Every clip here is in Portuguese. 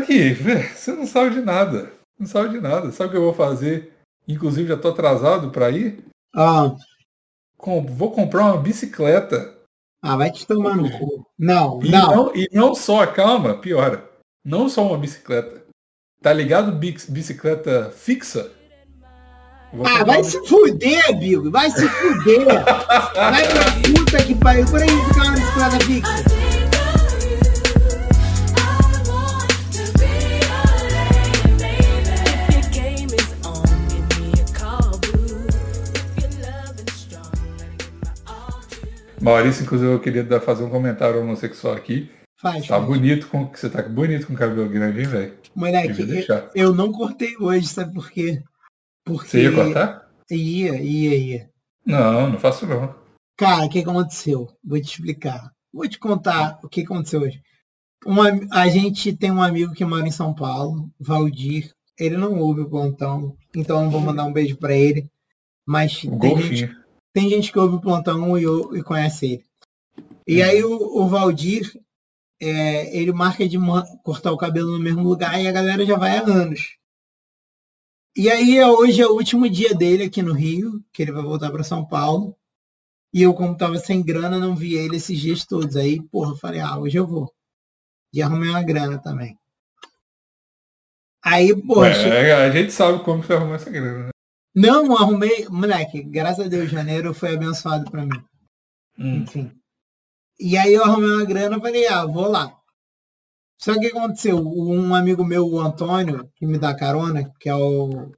Aqui, você não sabe de nada. Não sabe de nada. Sabe o que eu vou fazer? Inclusive, já tô atrasado para ir. Ah. Com, vou comprar uma bicicleta. Ah, vai te tomar no cu. Não, e não. não. E não só, calma, piora. Não só uma bicicleta. Tá ligado bicicleta fixa? Ah, vai se fuder, Bill. Vai se fuder. vai pra puta que pariu. Por aí ficar uma bicicleta fixa. Maurício, inclusive, eu queria fazer um comentário homossexual aqui. Faz. Tá faz. bonito com. Você tá bonito com cabelo grande, hein, velho? Moleque, eu, eu, não cortei hoje, sabe por quê? Porque. Você ia cortar? Ia, ia, ia. Não, não faço não. Cara, o que aconteceu? Vou te explicar. Vou te contar o que aconteceu hoje. Uma, a gente tem um amigo que mora em São Paulo, Valdir. Ele não ouve o plantão, então não vou mandar um beijo para ele. Mas o tem gente, tem gente que ouve o plantão e, e conhece ele. E uhum. aí o, o Valdir, é, ele marca de cortar o cabelo no mesmo lugar e a galera já vai há anos. E aí hoje é o último dia dele aqui no Rio, que ele vai voltar para São Paulo. E eu, como tava sem grana, não vi ele esses dias todos. Aí, porra, eu falei, ah, hoje eu vou. E arrumei uma grana também. Aí, poxa. É, a gente sabe como você arrumou essa grana, né? Não, arrumei. Moleque, graças a Deus, janeiro foi abençoado para mim. Hum. Enfim. E aí eu arrumei uma grana e falei, ah, vou lá. Só que aconteceu? Um amigo meu, o Antônio, que me dá carona, que é o.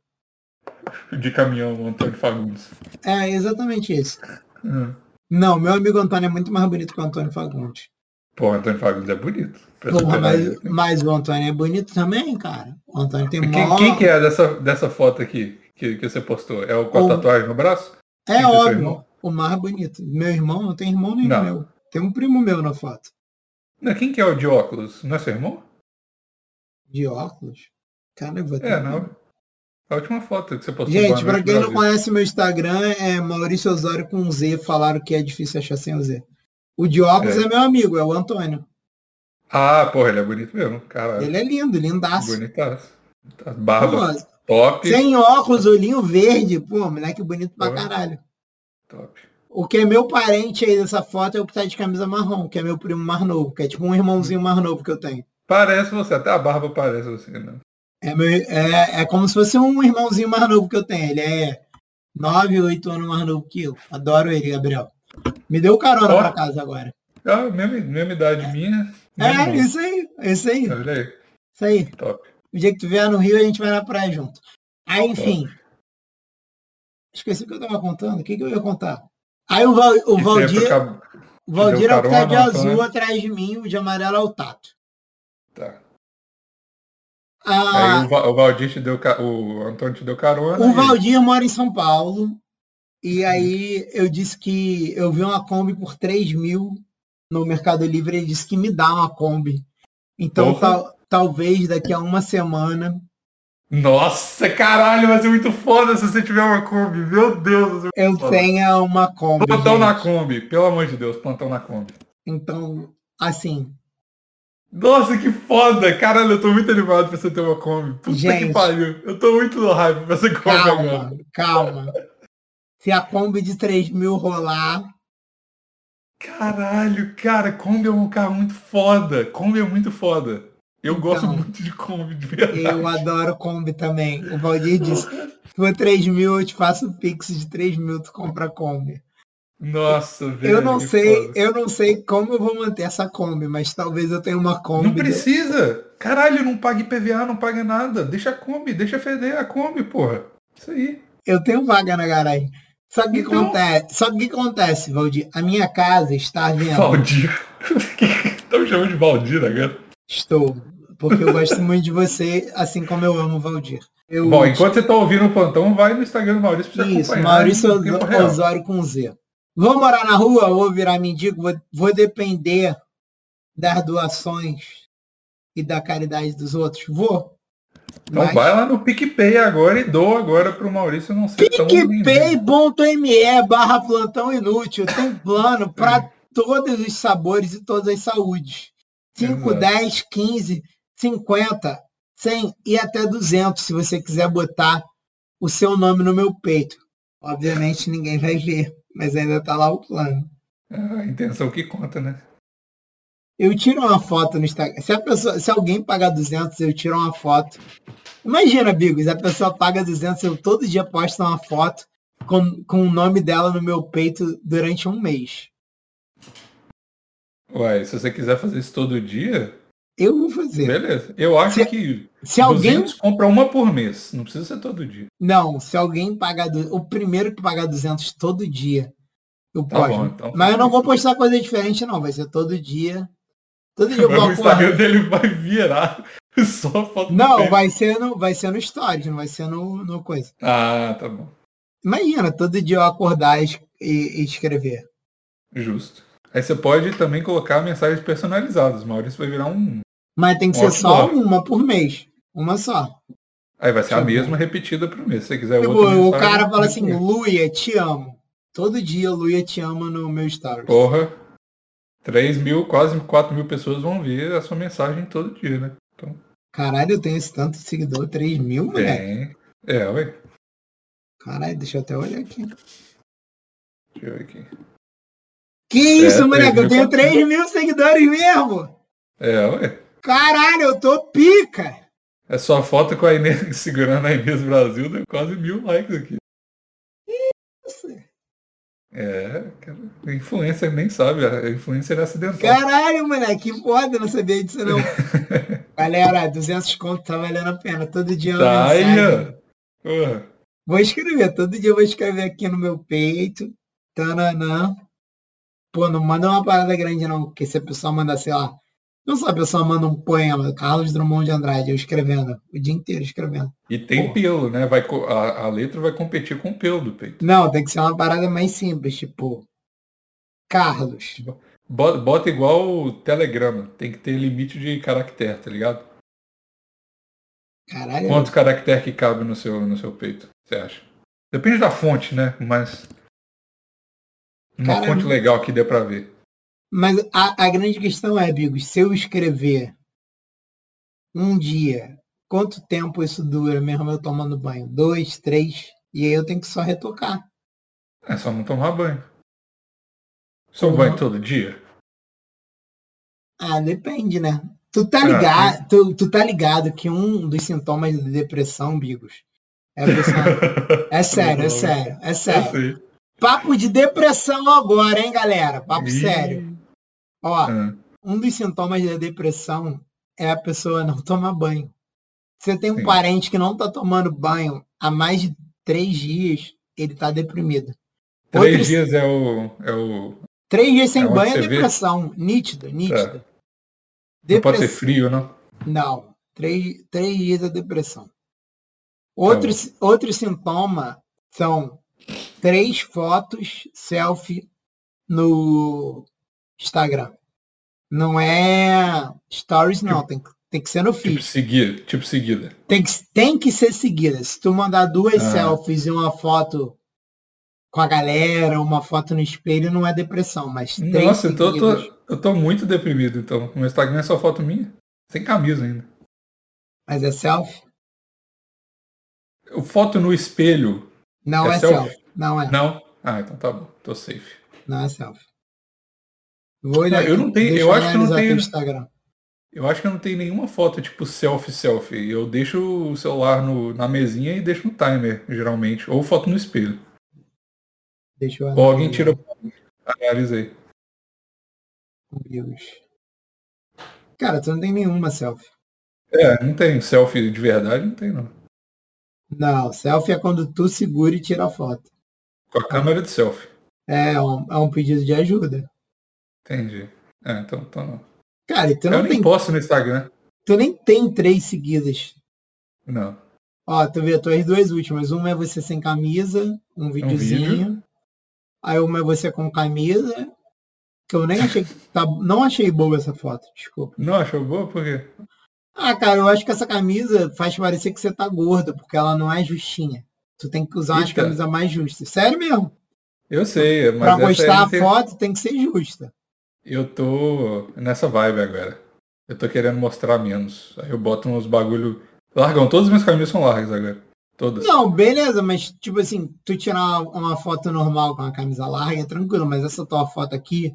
De caminhão, o Antônio Fagundes. É, exatamente isso. Hum. Não, meu amigo Antônio é muito mais bonito que o Antônio Fagundes. Pô, o Antônio Fagundes é bonito. Porra, mas, mas, o Antônio é bonito também, cara. O Antônio tem quem, maior... quem que é dessa, dessa foto aqui? Que, que você postou? É o com a tatuagem no braço? É óbvio. O mais bonito. Meu irmão não tem irmão nenhum não. meu. Tem um primo meu na foto. Não, quem que é o de óculos? Não é seu irmão? De óculos? Cara, eu vou ter. É, não. A última foto que você postou. Gente, pra quem não conhece meu Instagram, é Maurício Osório com Z. Falaram que é difícil achar sem o Z. O de óculos é, é meu amigo, é o Antônio. Ah, porra, ele é bonito mesmo, cara. Ele é lindo, lindaço. Bonitaço. Barba. Pô, Top. Sem óculos, olhinho verde. Pô, moleque bonito pra caralho. Top. O que é meu parente aí dessa foto é o que tá de camisa marrom, que é meu primo mais novo, que é tipo um irmãozinho mais novo que eu tenho. Parece você, até a barba parece você, né? É, meu, é, é como se fosse um irmãozinho mais novo que eu tenho. Ele é 9, 8 anos mais novo que eu. Adoro ele, Gabriel. Me deu carona oh. pra casa agora. Ah, mesma, mesma idade minha. É, isso aí, isso aí. Olha aí. Isso aí. Top. O dia que tu vier no Rio, a gente vai na praia junto. Aí, enfim. Esqueci o que eu tava contando. O que, que eu ia contar? Aí o, Val, o Valdir. O Valdir é o que tá de azul né? atrás de mim, o de amarelo é o Tato. Tá. Ah, Aí o, Valdir te deu o Antônio te deu carona. O e... Valdir mora em São Paulo. E aí eu disse que eu vi uma Kombi por 3 mil no Mercado Livre. Ele disse que me dá uma Kombi. Então tal, talvez daqui a uma semana. Nossa, caralho, vai ser muito foda se você tiver uma Kombi. Meu Deus. Eu foda. tenha uma Kombi. Plantão gente. na Kombi, pelo amor de Deus, plantão na Kombi. Então, assim. Nossa, que foda! Caralho, eu tô muito animado pra você ter uma Kombi. Puta gente, que pariu. Eu tô muito no hype pra você Kombi calma, agora. Calma. Se a Kombi de 3 mil rolar. Caralho, cara, Kombi é um carro muito foda. Kombi é muito foda. Eu então, gosto muito de Kombi, de verdade. Eu adoro Kombi também. O Valdir disse, se for 3 mil, eu te faço o Pix de 3 mil, tu compra Kombi. Nossa, velho. Eu não sei, foda. eu não sei como eu vou manter essa Kombi, mas talvez eu tenha uma Kombi. Não precisa. Caralho, não pague PVA, não paga nada. Deixa a Kombi, deixa feder a Kombi, porra. Isso aí. Eu tenho vaga na garagem. Só que então... acontece, só que acontece, Valdir? A minha casa está vendo. Valdir. Estão chamando de Valdir agora. Estou porque eu gosto muito de você, assim como eu amo o Valdir. Eu Bom, enquanto você está ouvindo o plantão, vai no Instagram do Maurício para você Isso, Maurício Osório com Z. Vou morar na rua ou virar mendigo? Vou, vou depender das doações e da caridade dos outros? Vou. Então Mas... vai lá no PicPay agora e doa agora para o Maurício não ser PicPay.me barra plantão inútil. Tem plano para todos os sabores e todas as saúdes. 5, 10, 15, 50, 100 e até 200 se você quiser botar o seu nome no meu peito. Obviamente ninguém vai ver, mas ainda tá lá o plano. É a intenção que conta, né? Eu tiro uma foto no Instagram. Se, pessoa, se alguém pagar 200, eu tiro uma foto. Imagina, Bigos, a pessoa paga 200, eu todo dia posto uma foto com, com o nome dela no meu peito durante um mês. Uai, se você quiser fazer isso todo dia. Eu vou fazer. Beleza. Eu acho se, que. Se alguém. compra uma por mês. Não precisa ser todo dia. Não, se alguém pagar. O primeiro que pagar 200 todo dia. Eu tá posto. Bom, então. Mas eu não vou postar coisa diferente, não. Vai ser todo dia. Todo dia eu O Instagram dele vai virar só foto Não, vai ser, no, vai ser no stories, não vai ser no, no coisa. Ah, tá bom. Imagina, todo dia eu acordar e, e escrever. Justo. Aí você pode também colocar mensagens personalizadas. Maurício vai virar um. Mas tem que um ser só uma por mês. Uma só. Aí vai ser a mesma repetida por mês. Se você quiser tipo, outra. O cara fala assim, Luia, te amo. Todo dia Luia te ama no meu stories. Porra. 3 mil, quase 4 mil pessoas vão ver a sua mensagem todo dia, né? Então... Caralho, eu tenho esse tanto de seguidor, 3 mil, moleque. É, é ué. Caralho, deixa eu até olhar aqui. Deixa eu ver aqui. Que isso, é, moleque? Eu tenho 3 mil seguidores mesmo! É, ué. Caralho, eu tô pica! É só foto com a Inês segurando a Inês Brasil, deu quase mil likes aqui. Isso! É, a influencer nem sabe, a influencer é acidental. Caralho, moleque, que foda, não sabia disso não. Galera, 200 conto tá valendo a pena, todo dia tá aí, ó. Vou escrever, todo dia eu vou escrever aqui no meu peito, tananã. Pô, não manda uma parada grande não, porque se a pessoa mandar, sei lá, não só a pessoa manda um poema, Carlos Drummond de Andrade, eu escrevendo, o dia inteiro escrevendo. E tem Pô. pelo, né? Vai, a, a, letra vai competir com o pelo do peito. Não, tem que ser uma parada mais simples, tipo. Carlos. Bota, bota igual o telegrama, tem que ter limite de caractere, tá ligado? Caralho. Quantos caracteres que cabe no seu, no seu peito, você acha? Depende da fonte, né? Mas. Uma Caramba. fonte legal que dê pra ver. Mas a, a grande questão é, Bigos, se eu escrever um dia, quanto tempo isso dura mesmo eu tomando banho? Dois, três? E aí eu tenho que só retocar. É só não tomar banho. Só uhum. banho todo dia? Ah, depende, né? Tu tá ligado, ah, tu, tu tá ligado que um dos sintomas de depressão, Bigos, é, é sério, é sério, é sério. Papo de depressão agora, hein, galera? Papo Ih. sério. Ó, é. um dos sintomas da depressão é a pessoa não tomar banho. Você tem um Sim. parente que não está tomando banho há mais de três dias, ele está deprimido. Três Outro... dias é o, é o. Três dias sem é banho é depressão. Vê? Nítida, nítida. É. Não pode ser frio, não? Não. Três, três dias é depressão. Outro, tá outro sintoma são três fotos selfie no Instagram. Não é stories, não. Tipo, tem, tem que ser no feed. Tipo seguida. Tipo seguida. Tem que, tem que ser seguida. Se tu mandar duas ah. selfies e uma foto com a galera, uma foto no espelho, não é depressão, mas Nossa, eu tô, tô, eu tô muito deprimido, então. O meu Instagram é só foto minha. Sem camisa ainda. Mas é selfie? Foto no espelho. Não é, é selfie? selfie. Não é. Não? Ah, então tá bom. Tô safe. Não é selfie. Vou olhar eu não tenho, eu acho que não tenho. Instagram. Eu acho que eu não tenho nenhuma foto tipo selfie selfie. Eu deixo o celular no, na mesinha e deixo no timer, geralmente, ou foto no espelho. Deixa eu Ou alguém tira análise aí. Deus. Cara, tu não tem nenhuma selfie. É, não tem selfie de verdade, não tem não. Não, selfie é quando tu segura e tira a foto. Com a câmera de selfie. É, é um, é um pedido de ajuda. Entendi. É, então, então não. Cara, tu não eu tem... nem posto no Instagram. Tu nem tem três seguidas. Não. Ó, tu vê, tuas duas últimas. Uma é você sem camisa, um videozinho. Um vídeo. Aí uma é você com camisa. Que eu nem achei. Tá, não achei boa essa foto, desculpa. Não achou boa? Por quê? Ah, cara, eu acho que essa camisa faz parecer que você tá gordo, porque ela não é justinha. Tu tem que usar Eita. camisa mais justa. Sério mesmo? Eu sei, mas. Pra postar a tem... foto tem que ser justa. Eu tô nessa vibe agora. Eu tô querendo mostrar menos. Aí eu boto uns bagulho. Largão, todas as minhas camisas são largas agora. Todas. Não, beleza, mas tipo assim, tu tirar uma foto normal com a camisa larga é tranquilo, mas essa tua foto aqui,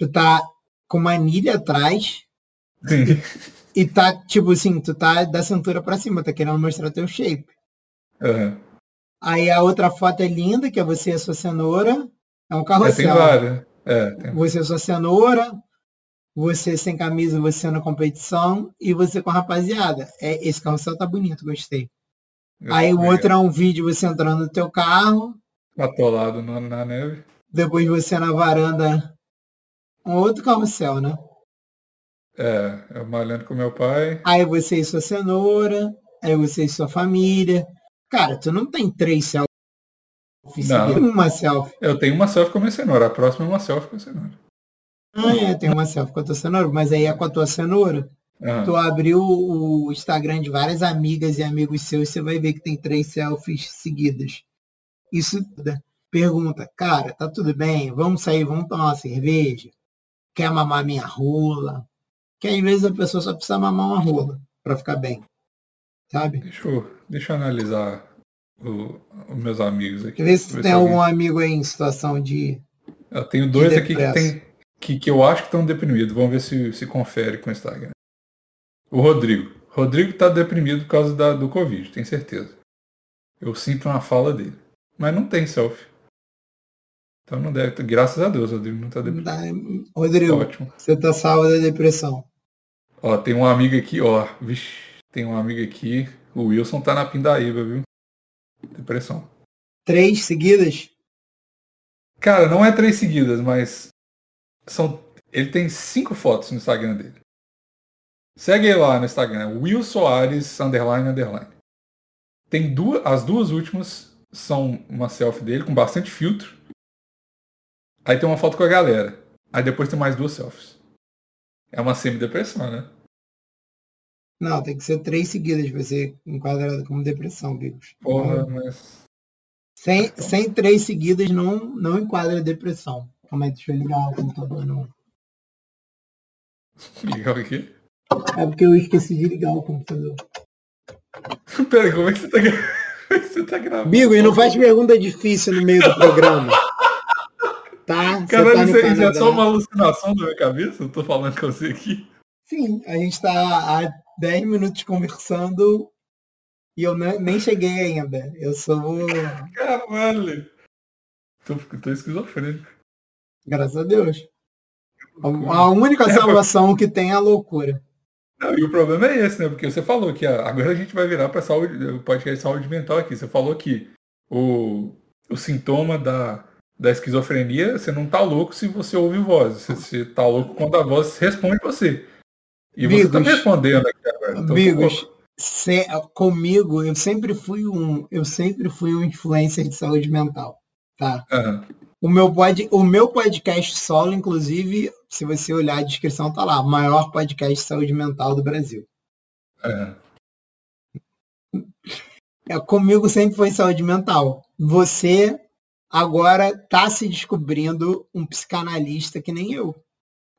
tu tá com uma anilha atrás. Sim. E, e tá, tipo assim, tu tá da cintura pra cima, tá querendo mostrar teu shape. Uhum. Aí a outra foto é linda, que é você e a sua cenoura. É um carrossel. É, tem várias. É, tem... Você e a sua cenoura, você sem camisa, você na competição e você com a rapaziada. É, esse carrossel tá bonito, gostei. Eu Aí o outro é um vídeo você entrando no teu carro. Atolado na, na neve. Depois você na varanda. Um outro carrossel, né? É, eu malhando com meu pai. Aí você e sua cenoura. Aí você e sua família. Cara, tu não tem três selfies. Não. Uma selfie. Eu tenho uma selfie com a minha cenoura. A próxima é uma selfie com a cenoura. Ah, é, tem uma selfie com a tua cenoura. Mas aí é com a tua cenoura. Ah. Tu abriu o Instagram de várias amigas e amigos seus, você vai ver que tem três selfies seguidas. Isso pergunta, cara, tá tudo bem? Vamos sair, vamos tomar uma cerveja? Quer mamar minha rola? Que às vezes a pessoa só precisa mamar uma rola para ficar bem. Sabe? Deixa eu, deixa eu analisar os meus amigos aqui. Vê se tem algum alguém... amigo aí em situação de. Eu tenho dois de aqui que, tem, que, que eu acho que estão deprimidos. Vamos ver se se confere com o Instagram. O Rodrigo. Rodrigo está deprimido por causa da, do Covid, tenho certeza. Eu sinto uma fala dele. Mas não tem selfie. Então não deve. Graças a Deus, Rodrigo não está deprimido. Rodrigo, Ótimo. você está salvo da depressão. Ó, tem um amigo aqui, ó. Vixe, tem um amigo aqui. O Wilson tá na pindaíba, viu? Depressão. Três seguidas? Cara, não é três seguidas, mas são. Ele tem cinco fotos no Instagram dele. Segue lá no Instagram, Will Soares, underline, underline. Tem duas, as duas últimas são uma selfie dele com bastante filtro. Aí tem uma foto com a galera. Aí depois tem mais duas selfies. É uma semi-depressão, né? Não, tem que ser três seguidas pra ser enquadrado como depressão, Bigos. Porra, mas. Sem, sem três seguidas não, não enquadra depressão. Calma aí, deixa eu ligar o computador. Não. Ligar o quê? É porque eu esqueci de ligar o computador. Pera, como é que você tá, é você tá gravando? Bigo, e não faz pergunta difícil no meio do programa. Tá? Caralho, tá isso aí é só uma alucinação da minha cabeça? Eu tô falando com você aqui. Sim, a gente tá há 10 minutos conversando e eu nem cheguei ainda. Eu sou. Caralho! Tô, tô esquizofrênico. Graças a Deus. A única salvação que tem é a loucura. Não, e o problema é esse, né? Porque você falou que agora a gente vai virar para saúde, o podcast de saúde mental aqui. Você falou que o, o sintoma da, da esquizofrenia, você não tá louco se você ouve voz. Você, você tá louco quando a voz responde você. E Bigos, você tá respondendo aqui agora. Bigos, se, comigo, eu sempre fui um, eu sempre fui um influencer de saúde mental. Tá? Uhum. O meu, pod, o meu podcast solo, inclusive, se você olhar a descrição, tá lá. Maior podcast de saúde mental do Brasil. É. é. Comigo sempre foi saúde mental. Você agora tá se descobrindo um psicanalista que nem eu.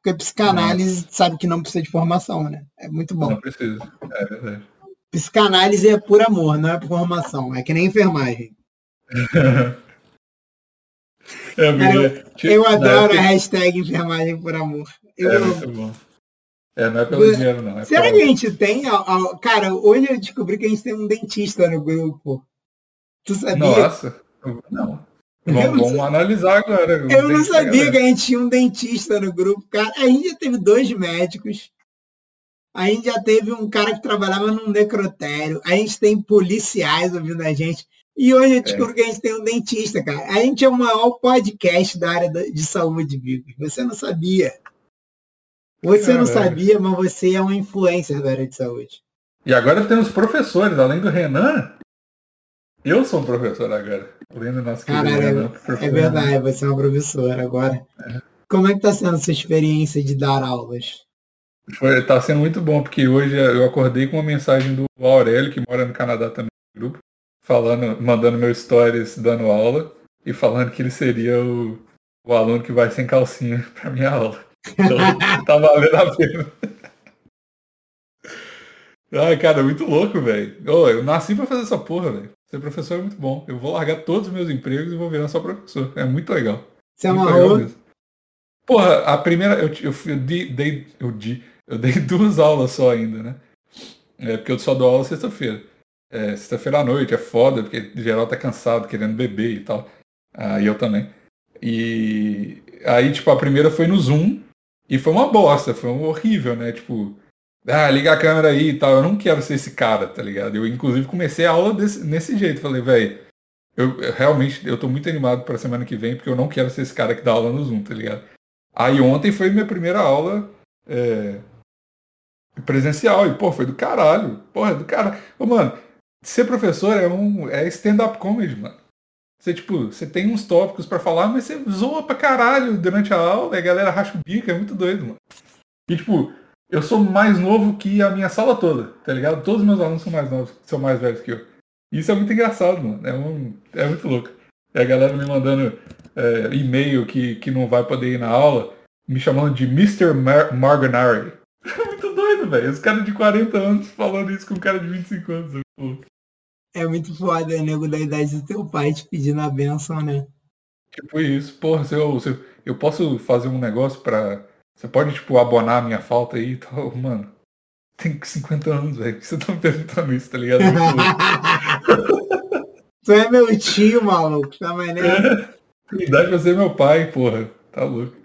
Porque psicanálise sabe que não precisa de formação, né? É muito bom. Não precisa, é verdade. Psicanálise é por amor, não é por formação. É que nem enfermagem. É, eu, eu adoro a hashtag enfermagem por amor. Eu, é muito bom. É, não é pelo dinheiro, não. É Será que a gente tem? Cara, hoje eu descobri que a gente tem um dentista no grupo. Tu sabia? Nossa, não. Vamos, vamos analisar agora. Eu não sabia que a gente tinha um dentista no grupo. Cara, a gente já teve dois médicos. A gente já teve um cara que trabalhava num necrotério. A gente tem policiais ouvindo a gente. E hoje eu descubro é. que a gente tem um dentista, cara. A gente é o maior podcast da área de saúde, Vigo. Você não sabia. Você Caramba. não sabia, mas você é um influencer da área de saúde. E agora temos professores, além do Renan. Eu sou um professor agora. Além do nosso querido Caralho, Renan. É verdade, você é uma professora agora. É. Como é que está sendo a sua experiência de dar aulas? Foi, tá sendo muito bom, porque hoje eu acordei com uma mensagem do Aurélio, que mora no Canadá também no grupo falando, mandando meu stories dando aula e falando que ele seria o, o aluno que vai sem calcinha para minha aula. Então tá valendo a pena. Ai, cara, é muito louco, velho. Eu nasci pra fazer essa porra, velho. Ser professor é muito bom. Eu vou largar todos os meus empregos e vou virar só professor. É muito legal. Você é amarrou? Porra, a primeira. Eu, eu, eu, dei, eu, dei, eu dei duas aulas só ainda, né? É porque eu só dou aula sexta-feira. É, sexta-feira à noite, é foda, porque geral tá cansado, querendo beber e tal. Ah, e eu também. E aí, tipo, a primeira foi no Zoom e foi uma bosta, foi um horrível, né? Tipo, ah, liga a câmera aí e tal. Eu não quero ser esse cara, tá ligado? Eu, inclusive, comecei a aula desse, nesse jeito. Falei, velho, eu, eu, realmente eu tô muito animado pra semana que vem, porque eu não quero ser esse cara que dá aula no Zoom, tá ligado? Aí ontem foi minha primeira aula é, presencial. E, pô, foi do caralho. Porra, do caralho. Ô, mano, ser professor é um. é stand-up comedy, mano. Você, tipo, você tem uns tópicos para falar, mas você zoa pra caralho durante a aula e a galera racha o bico, é muito doido, mano. E, tipo, eu sou mais novo que a minha sala toda, tá ligado? Todos os meus alunos são mais novos, são mais velhos que eu. Isso é muito engraçado, mano. É, um, é muito louco. E a galera me mandando é, e-mail que, que não vai poder ir na aula, me chamando de Mr. Mar Marganari. É muito doido, velho. Os caras de 40 anos falando isso com um cara de 25 anos. É muito louco. É muito foda, é nego da idade do teu pai te pedindo a benção, né? Tipo isso. Porra, se eu, se eu, eu posso fazer um negócio pra você pode, tipo, abonar a minha falta aí e tal, mano. Tem 50 anos, velho. Você tá me perguntando isso, tá ligado? tu é meu tio, maluco. Tá maneiro. Idade pra ser meu pai, porra. Tá louco.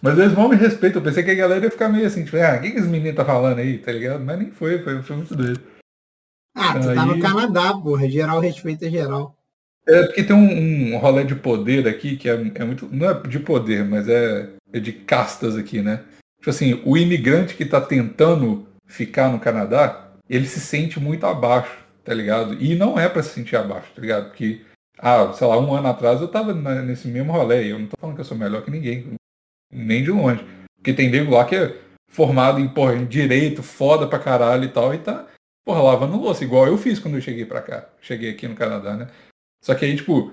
Mas eles mal me respeitam. Eu pensei que a galera ia ficar meio assim, tipo, ah, o que, que esse menino tá falando aí, tá ligado? Mas nem foi, foi, foi muito doido. Ah, tu aí... tá no Canadá, porra. Geral respeita geral. É porque tem um, um rolê de poder aqui que é, é muito. Não é de poder, mas é de castas aqui, né? Tipo assim, o imigrante que está tentando ficar no Canadá, ele se sente muito abaixo, tá ligado? E não é para se sentir abaixo, tá ligado? Porque, ah, sei lá, um ano atrás eu tava nesse mesmo rolê, eu não tô falando que eu sou melhor que ninguém, nem de longe. Porque tem nego lá que é formado em, porra, em direito, foda pra caralho e tal, e tá, porra, lavando louça, igual eu fiz quando eu cheguei pra cá. Cheguei aqui no Canadá, né? Só que aí, tipo,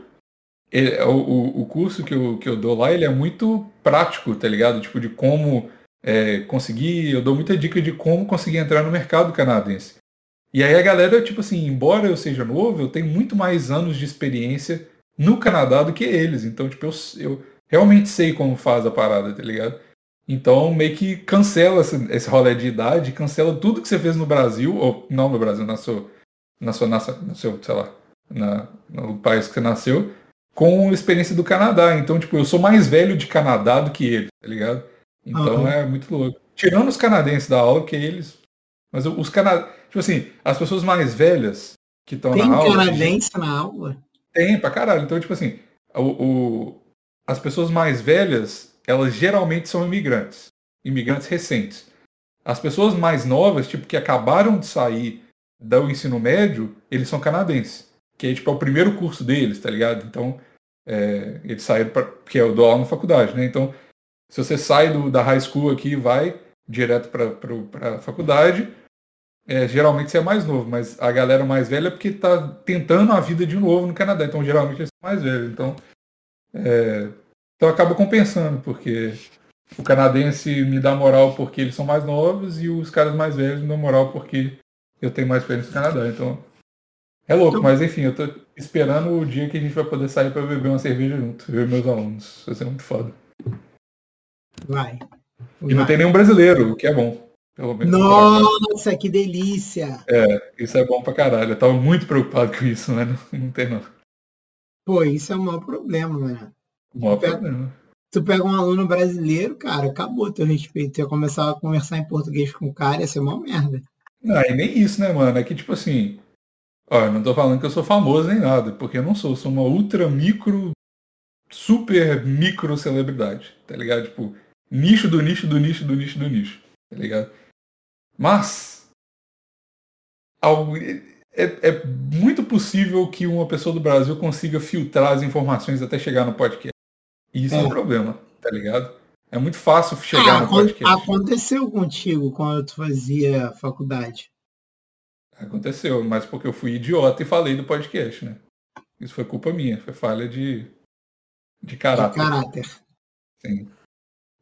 ele, o, o curso que eu, que eu dou lá, ele é muito prático, tá ligado? Tipo, de como é, conseguir, eu dou muita dica de como conseguir entrar no mercado canadense. E aí a galera, tipo assim, embora eu seja novo, eu tenho muito mais anos de experiência no Canadá do que eles. Então, tipo, eu, eu realmente sei como faz a parada, tá ligado? Então, meio que cancela esse, esse rolê de idade, cancela tudo que você fez no Brasil, ou não no Brasil, na sua, na sua, na no seu, sei lá, na, no país que você nasceu, com experiência do Canadá. Então, tipo, eu sou mais velho de Canadá do que ele, tá ligado? Então uhum. é muito louco. Tirando os canadenses da aula, que eles. Mas os canadenses. Tipo assim, as pessoas mais velhas que estão na aula. Tem canadense na aula? Tem, pra caralho. Então, tipo assim, o, o, as pessoas mais velhas, elas geralmente são imigrantes. Imigrantes recentes. As pessoas mais novas, tipo, que acabaram de sair do ensino médio, eles são canadenses que é, tipo, é o primeiro curso deles, tá ligado? Então, é, eles saíram para que é o do aula na faculdade, né? Então, se você sai do, da high school aqui e vai direto para faculdade, é, geralmente você é mais novo, mas a galera mais velha é porque tá tentando a vida de novo no Canadá, então geralmente eles são mais velhos. Então, é, então acaba compensando, porque o canadense me dá moral porque eles são mais novos e os caras mais velhos me dão moral porque eu tenho mais experiência no Canadá. Então, é louco, então... mas enfim, eu tô esperando o dia que a gente vai poder sair para beber uma cerveja junto, eu e meus alunos. Vai ser muito foda. Vai. E não tem nenhum brasileiro, o que é bom. Pelo menos. Nossa, que delícia! É, isso é bom pra caralho. Eu tava muito preocupado com isso, mas não, não tem não. Pô, isso é o maior problema, mano. O maior tu problema. Pega, tu pega um aluno brasileiro, cara, acabou teu respeito. Tu ia começar a conversar em português com o cara, ia ser uma merda. Não, e nem isso, né, mano? É que, tipo assim, Olha, não tô falando que eu sou famoso nem nada, porque eu não sou. Eu sou uma ultra micro, super micro celebridade, tá ligado? Tipo, nicho do nicho do nicho do nicho do nicho, tá ligado? Mas, é, é muito possível que uma pessoa do Brasil consiga filtrar as informações até chegar no podcast. E isso é, é um problema, tá ligado? É muito fácil chegar ah, no podcast. Aconteceu contigo quando tu fazia faculdade? Aconteceu, mas porque eu fui idiota e falei do podcast, né? Isso foi culpa minha, foi falha de, de caráter. De caráter. Sim.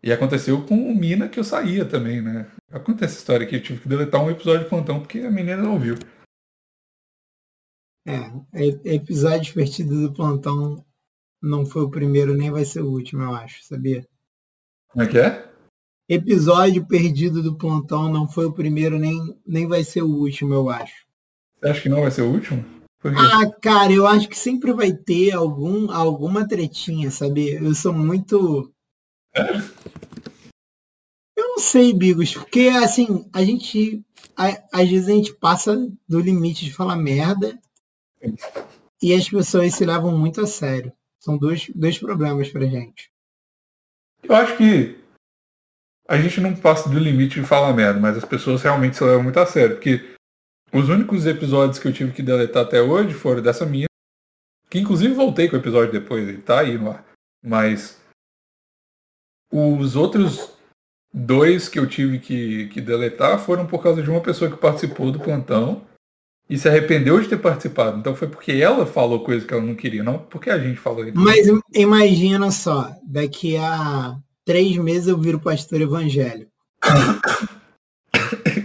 E aconteceu com o Mina que eu saía também, né? Acontece essa história que eu tive que deletar um episódio de plantão porque a menina não ouviu. É, episódio divertido do plantão não foi o primeiro, nem vai ser o último, eu acho, sabia? Como é que é? Episódio perdido do plantão não foi o primeiro, nem, nem vai ser o último, eu acho. Você acha que não vai ser o último? Ah, cara, eu acho que sempre vai ter algum, alguma tretinha, sabe? Eu sou muito. É? Eu não sei, Bigos, porque assim, a gente. A, às vezes a gente passa do limite de falar merda Sim. e as pessoas se levam muito a sério. São dois, dois problemas pra gente. Eu acho que a gente não passa do limite de falar merda, mas as pessoas realmente se levam muito a sério. Porque os únicos episódios que eu tive que deletar até hoje foram dessa minha. Que inclusive voltei com o episódio depois, ele tá aí no ar. Mas os outros dois que eu tive que, que deletar foram por causa de uma pessoa que participou do plantão e se arrependeu de ter participado. Então foi porque ela falou coisa que ela não queria, não porque a gente falou. Mas imagina só, daqui a três meses eu viro pastor evangélico.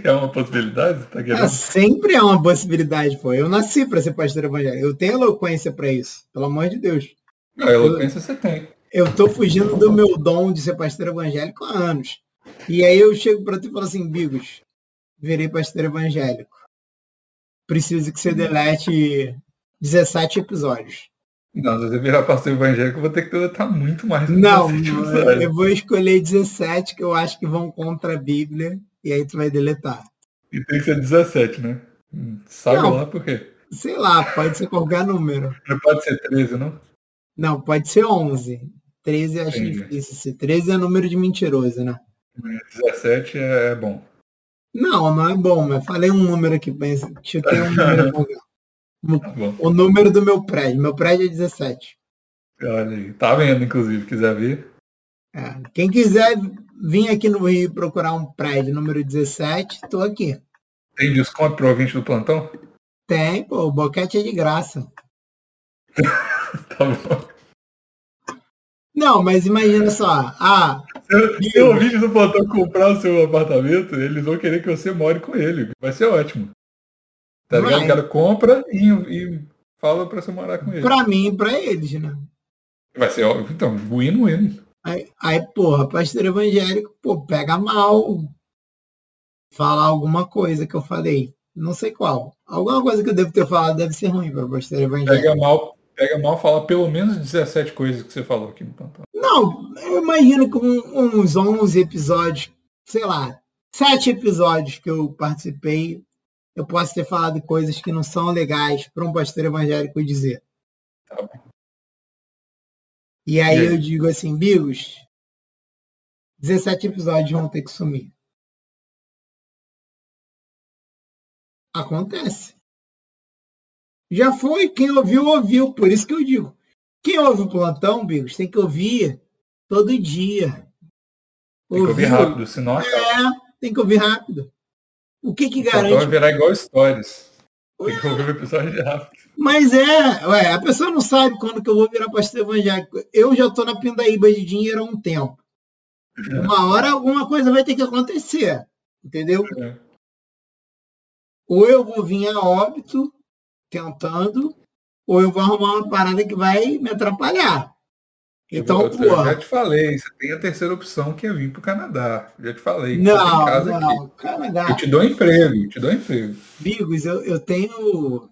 É uma possibilidade? Tá é, sempre é uma possibilidade, pô. Eu nasci para ser pastor evangélico. Eu tenho eloquência para isso, pelo amor de Deus. Não, eloquência eu, você tem. Eu tô fugindo do meu dom de ser pastor evangélico há anos. E aí eu chego para tu e falo assim, Bigos, virei pastor evangélico. Preciso que você delete 17 episódios. Não, se você virar pastor evangélico, eu vou ter que deletar muito mais. Não, eu vou escolher 17 que eu acho que vão contra a Bíblia e aí tu vai deletar. E tem que ser 17, né? Sabe não, lá por quê? Sei lá, pode ser qualquer número. Não pode ser 13, não? Não, pode ser 11. 13 eu acho Entendi. difícil. 13 é número de mentiroso, né? 17 é, é bom. Não, não é bom, mas falei um número aqui, chutei um número tá O número do meu prédio. Meu prédio é 17. Olha aí. Tá vendo, inclusive, quiser ver. É, quem quiser vim aqui no Rio procurar um prédio número 17, estou aqui. Tem desconto para o ouvinte do plantão? Tem, pô, o boquete é de graça. tá bom. Não, mas imagina só. Ah, se o ouvinte do plantão comprar o seu apartamento, eles vão querer que você more com ele. Vai ser ótimo. Tá ligado? O cara compra e, e fala para você morar com ele. Para mim e para eles, né? Vai ser óbvio. Então, win-win. Aí, aí, porra, pastor evangélico, pô, pega mal falar alguma coisa que eu falei. Não sei qual. Alguma coisa que eu devo ter falado deve ser ruim para pastor evangélico. Pega mal, pega mal falar pelo menos 17 coisas que você falou aqui no plantão. Não, eu imagino que uns 11 episódios, sei lá, sete episódios que eu participei, eu posso ter falado coisas que não são legais para um pastor evangélico dizer. Tá. E aí, e aí? eu digo assim, Bigos, 17 episódios vão ter que sumir. Acontece. Já foi, quem ouviu, ouviu. Por isso que eu digo. Quem ouve o plantão, Bigos, tem que ouvir todo dia. Tem que ouvir rápido, senão É, tem que ouvir rápido. O que que garante? Vai virar igual stories. Tem que ouvir o episódio rápido. Mas é, ué, a pessoa não sabe quando que eu vou virar pastor evangélico. Eu já estou na pindaíba de dinheiro há um tempo. É. Uma hora alguma coisa vai ter que acontecer. Entendeu? É. Ou eu vou vir a óbito tentando, ou eu vou arrumar uma parada que vai me atrapalhar. Então, eu, eu já te falei, você tem a terceira opção que é vir para o Canadá. Já te falei. Não, não, aqui. Canadá. Eu te dou emprego, eu te dou emprego. Bigos, eu, eu tenho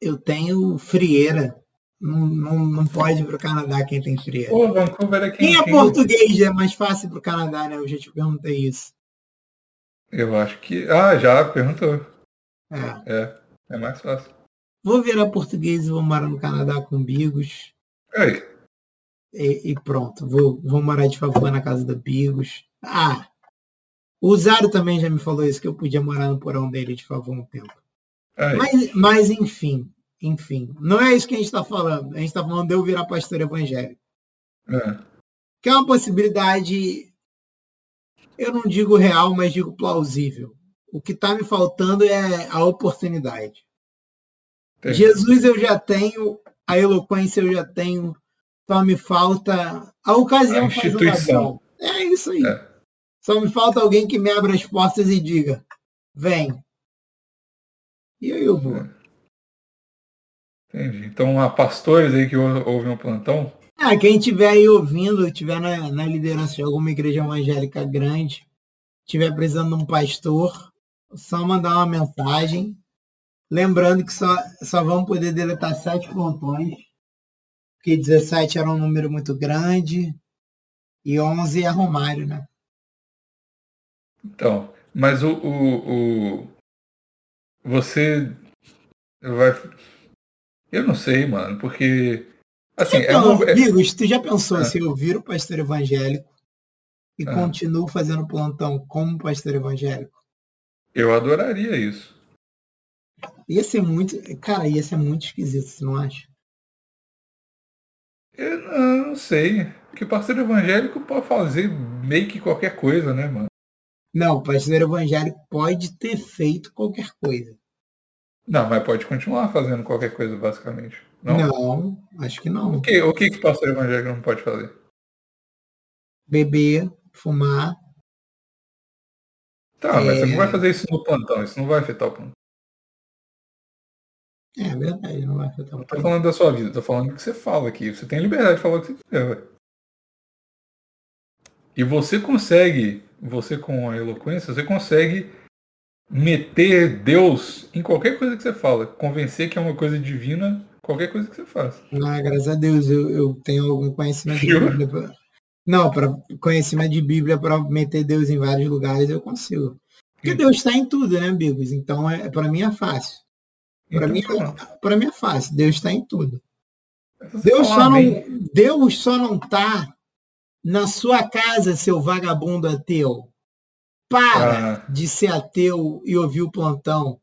eu tenho frieira. Não, não, não pode ir para o Canadá quem tem frieira. Pô, Vancouver é quem, quem é quem... português é mais fácil para o Canadá, né? Eu já te perguntei isso. Eu acho que. Ah, já perguntou. É. É, é mais fácil. Vou virar português e vou morar no Canadá com Bigos. Aí. E, e, pronto, vou, vou morar de favor na casa da Bigos. Ah, o Zaro também já me falou isso, que eu podia morar no porão dele de favor um tempo. Mas, mas, enfim, enfim, não é isso que a gente está falando. A gente está falando de eu virar pastor evangélico. É. Que é uma possibilidade, eu não digo real, mas digo plausível. O que está me faltando é a oportunidade. Jesus eu já tenho, a eloquência eu já tenho, Só me falta a ocasião a instituição. É isso aí. É. Só me falta alguém que me abra as portas e diga: vem. E aí eu vou. É. Entendi. Então, há pastores aí que ouvem o plantão? Ah, quem estiver aí ouvindo, estiver na, na, liderança de alguma igreja evangélica grande, estiver precisando de um pastor, só mandar uma mensagem. Lembrando que só, só vamos poder deletar sete plantões, porque 17 era um número muito grande e 11 é Romário, né? Então, mas o, o, o você vai eu não sei, mano, porque. Assim, então, é amigos, tu já pensou ah. se eu viro o pastor evangélico e ah. continuo fazendo plantão como pastor evangélico? Eu adoraria isso. Ia ser muito. Cara, ia ser muito esquisito, você não acha? Eu não sei. Porque pastor evangélico pode fazer meio que qualquer coisa, né, mano? Não, o pastor evangélico pode ter feito qualquer coisa. Não, mas pode continuar fazendo qualquer coisa, basicamente. Não, não acho que não. O que, o que, que pastor evangélico não pode fazer? Beber, fumar. Tá, é... mas você não vai é. fazer isso no plantão, isso não vai afetar o plantão. É verdade, não vai afetar. Não tô falando da sua vida, tô falando do que você fala aqui. Você tem liberdade de falar o que você quiser, velho. E você consegue, você com a eloquência, você consegue meter Deus em qualquer coisa que você fala, convencer que é uma coisa divina, qualquer coisa que você faça. Ah, graças a Deus, eu, eu tenho algum conhecimento de Bíblia. Pra... Não, para conhecimento de Bíblia para meter Deus em vários lugares eu consigo. Porque Deus está em tudo, né, Bigos? Então é para mim é fácil. Para então, mim, tá para mim é fácil. Deus está em tudo. Deus só não, Deus só não tá na sua casa, seu vagabundo ateu. Para ah. de ser ateu e ouvir o plantão.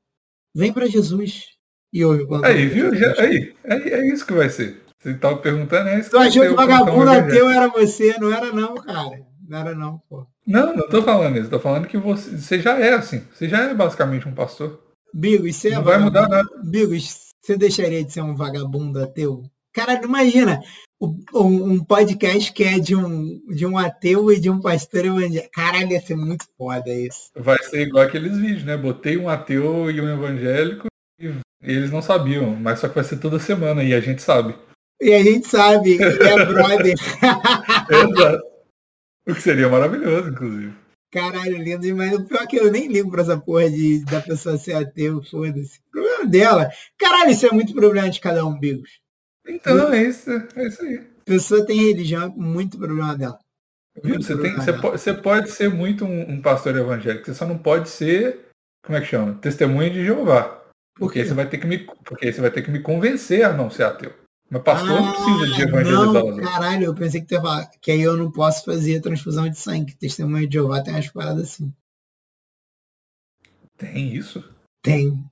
Vem para Jesus e ouve o plantão. Aí, viu? Já, aí, aí, é isso que vai ser. Você estava perguntando, é isso. Tu achou que o vagabundo ateu era você? Não era não, cara. Não era não, pô. Não, não tô falando isso. Tô falando que você, você já é assim. Você já é basicamente um pastor. Bigos, você é não vai mudar nada. Bigos, você deixaria de ser um vagabundo ateu? Cara, imagina, um podcast que é de um, de um ateu e de um pastor evangélico. Caralho, ia ser muito foda isso. Vai ser igual aqueles vídeos, né? Botei um ateu e um evangélico e eles não sabiam, mas só que vai ser toda semana e a gente sabe. E a gente sabe, e é brother. Exato. O que seria maravilhoso, inclusive. Caralho, lindo mas O pior é que eu nem ligo pra essa porra de, da pessoa ser ateu, foda-se. Problema dela. Caralho, isso é muito problema de cada um, Bigos. Então, é isso, é isso aí. A pessoa tem religião, é muito problema dela. Viu? Você, tem, você, pode, você pode ser muito um, um, pastor evangélico, você só não pode ser, como é que chama? Testemunha de Jeová. Porque Por você vai ter que me, porque você vai ter que me convencer a não ser ateu. Mas pastor ah, não precisa de evangelizar não, Caralho, eu pensei que, tava, que aí eu não posso fazer transfusão de sangue. Testemunha de Jeová tem umas paradas assim. Tem isso? Tem.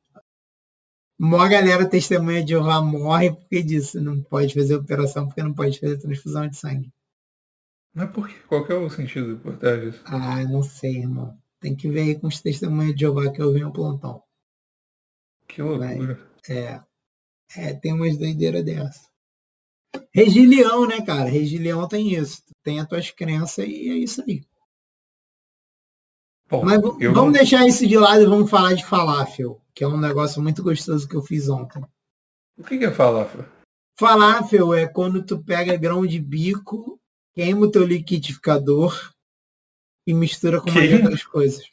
Mó galera testemunha de Jeová morre porque disso. Não pode fazer operação porque não pode fazer transfusão de sangue. Mas por quê? Qual que é o sentido por trás disso? Ah, não sei, irmão. Tem que ver aí com os testemunhos de Jeová que eu vi no plantão. Que loucura. é. É, tem umas doideiras dessa. Regilião, né, cara? Regilião tem isso. Tem as tuas crenças e é isso aí. Bom, Mas vamos não... deixar isso de lado e vamos falar de falafel que é um negócio muito gostoso que eu fiz ontem. O que é falafel? Falafel é quando tu pega grão de bico, queima o teu liquidificador e mistura com mais outras coisas.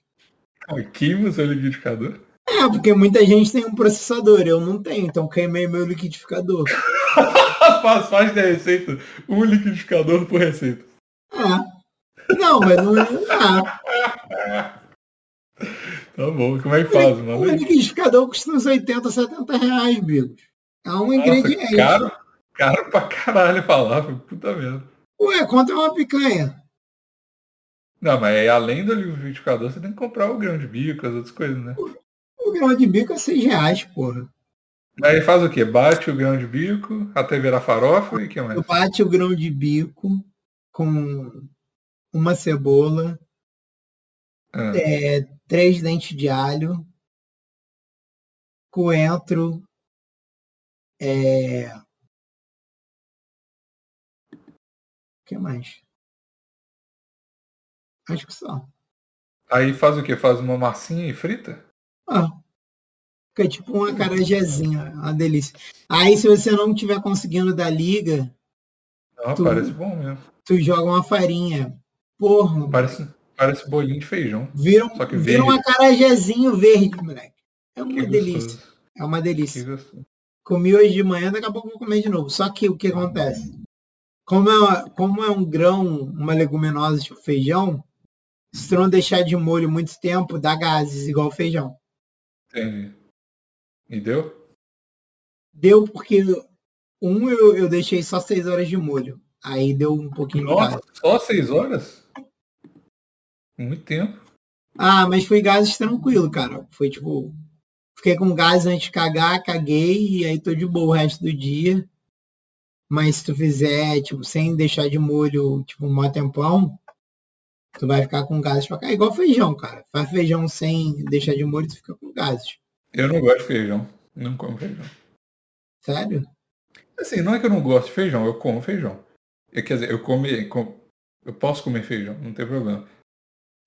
Queima o seu liquidificador? É, porque muita gente tem um processador, eu não tenho, então queimei meu liquidificador. faz, faz da receita um liquidificador por receita. É. Não, mas não é. Tá bom, como é que faz, mano? O liquidificador custa uns 80, 70 reais, Bigos. É um Nossa, ingrediente. Caro, caro pra caralho falar, puta merda. Ué, quanto é uma picanha? Não, mas além do liquidificador, você tem que comprar o grão de bico, as outras coisas, né? O, o grão de bico é 6 reais, porra. Aí faz o quê? Bate o grão de bico até virar farofa e o que mais? Bate o grão de bico com uma cebola, ah. é, três dentes de alho, coentro, é, que mais? Acho que só. Aí faz o que? Faz uma massinha e frita? Ah. Fica tipo uma carajézinha, uma delícia. Aí se você não estiver conseguindo da liga. Não, tu, parece bom mesmo. Tu joga uma farinha. Porra. Parece, parece bolinho de feijão. Vira, só que vira uma carajézinho verde, moleque. É uma que delícia. Gostoso. É uma delícia. Comi hoje de manhã, daqui a pouco vou comer de novo. Só que o que acontece? Como é, como é um grão, uma leguminosa tipo feijão, se tu não deixar de molho muito tempo, dá gases, igual feijão. Entendi. E deu? Deu porque um eu, eu deixei só seis horas de molho. Aí deu um pouquinho Nossa, de só seis horas? Muito tempo. Ah, mas foi gases tranquilo, cara. Foi tipo. Fiquei com gás antes de cagar, caguei e aí tô de boa o resto do dia. Mas se tu fizer, tipo, sem deixar de molho, tipo, um tempão, tu vai ficar com gases pra cá. É igual feijão, cara. Faz feijão sem deixar de molho, tu fica com gases. Eu não gosto de feijão. Não como feijão. Sério? Assim, não é que eu não gosto de feijão, eu como feijão. Eu, quer dizer, eu como, eu posso comer feijão, não tem problema.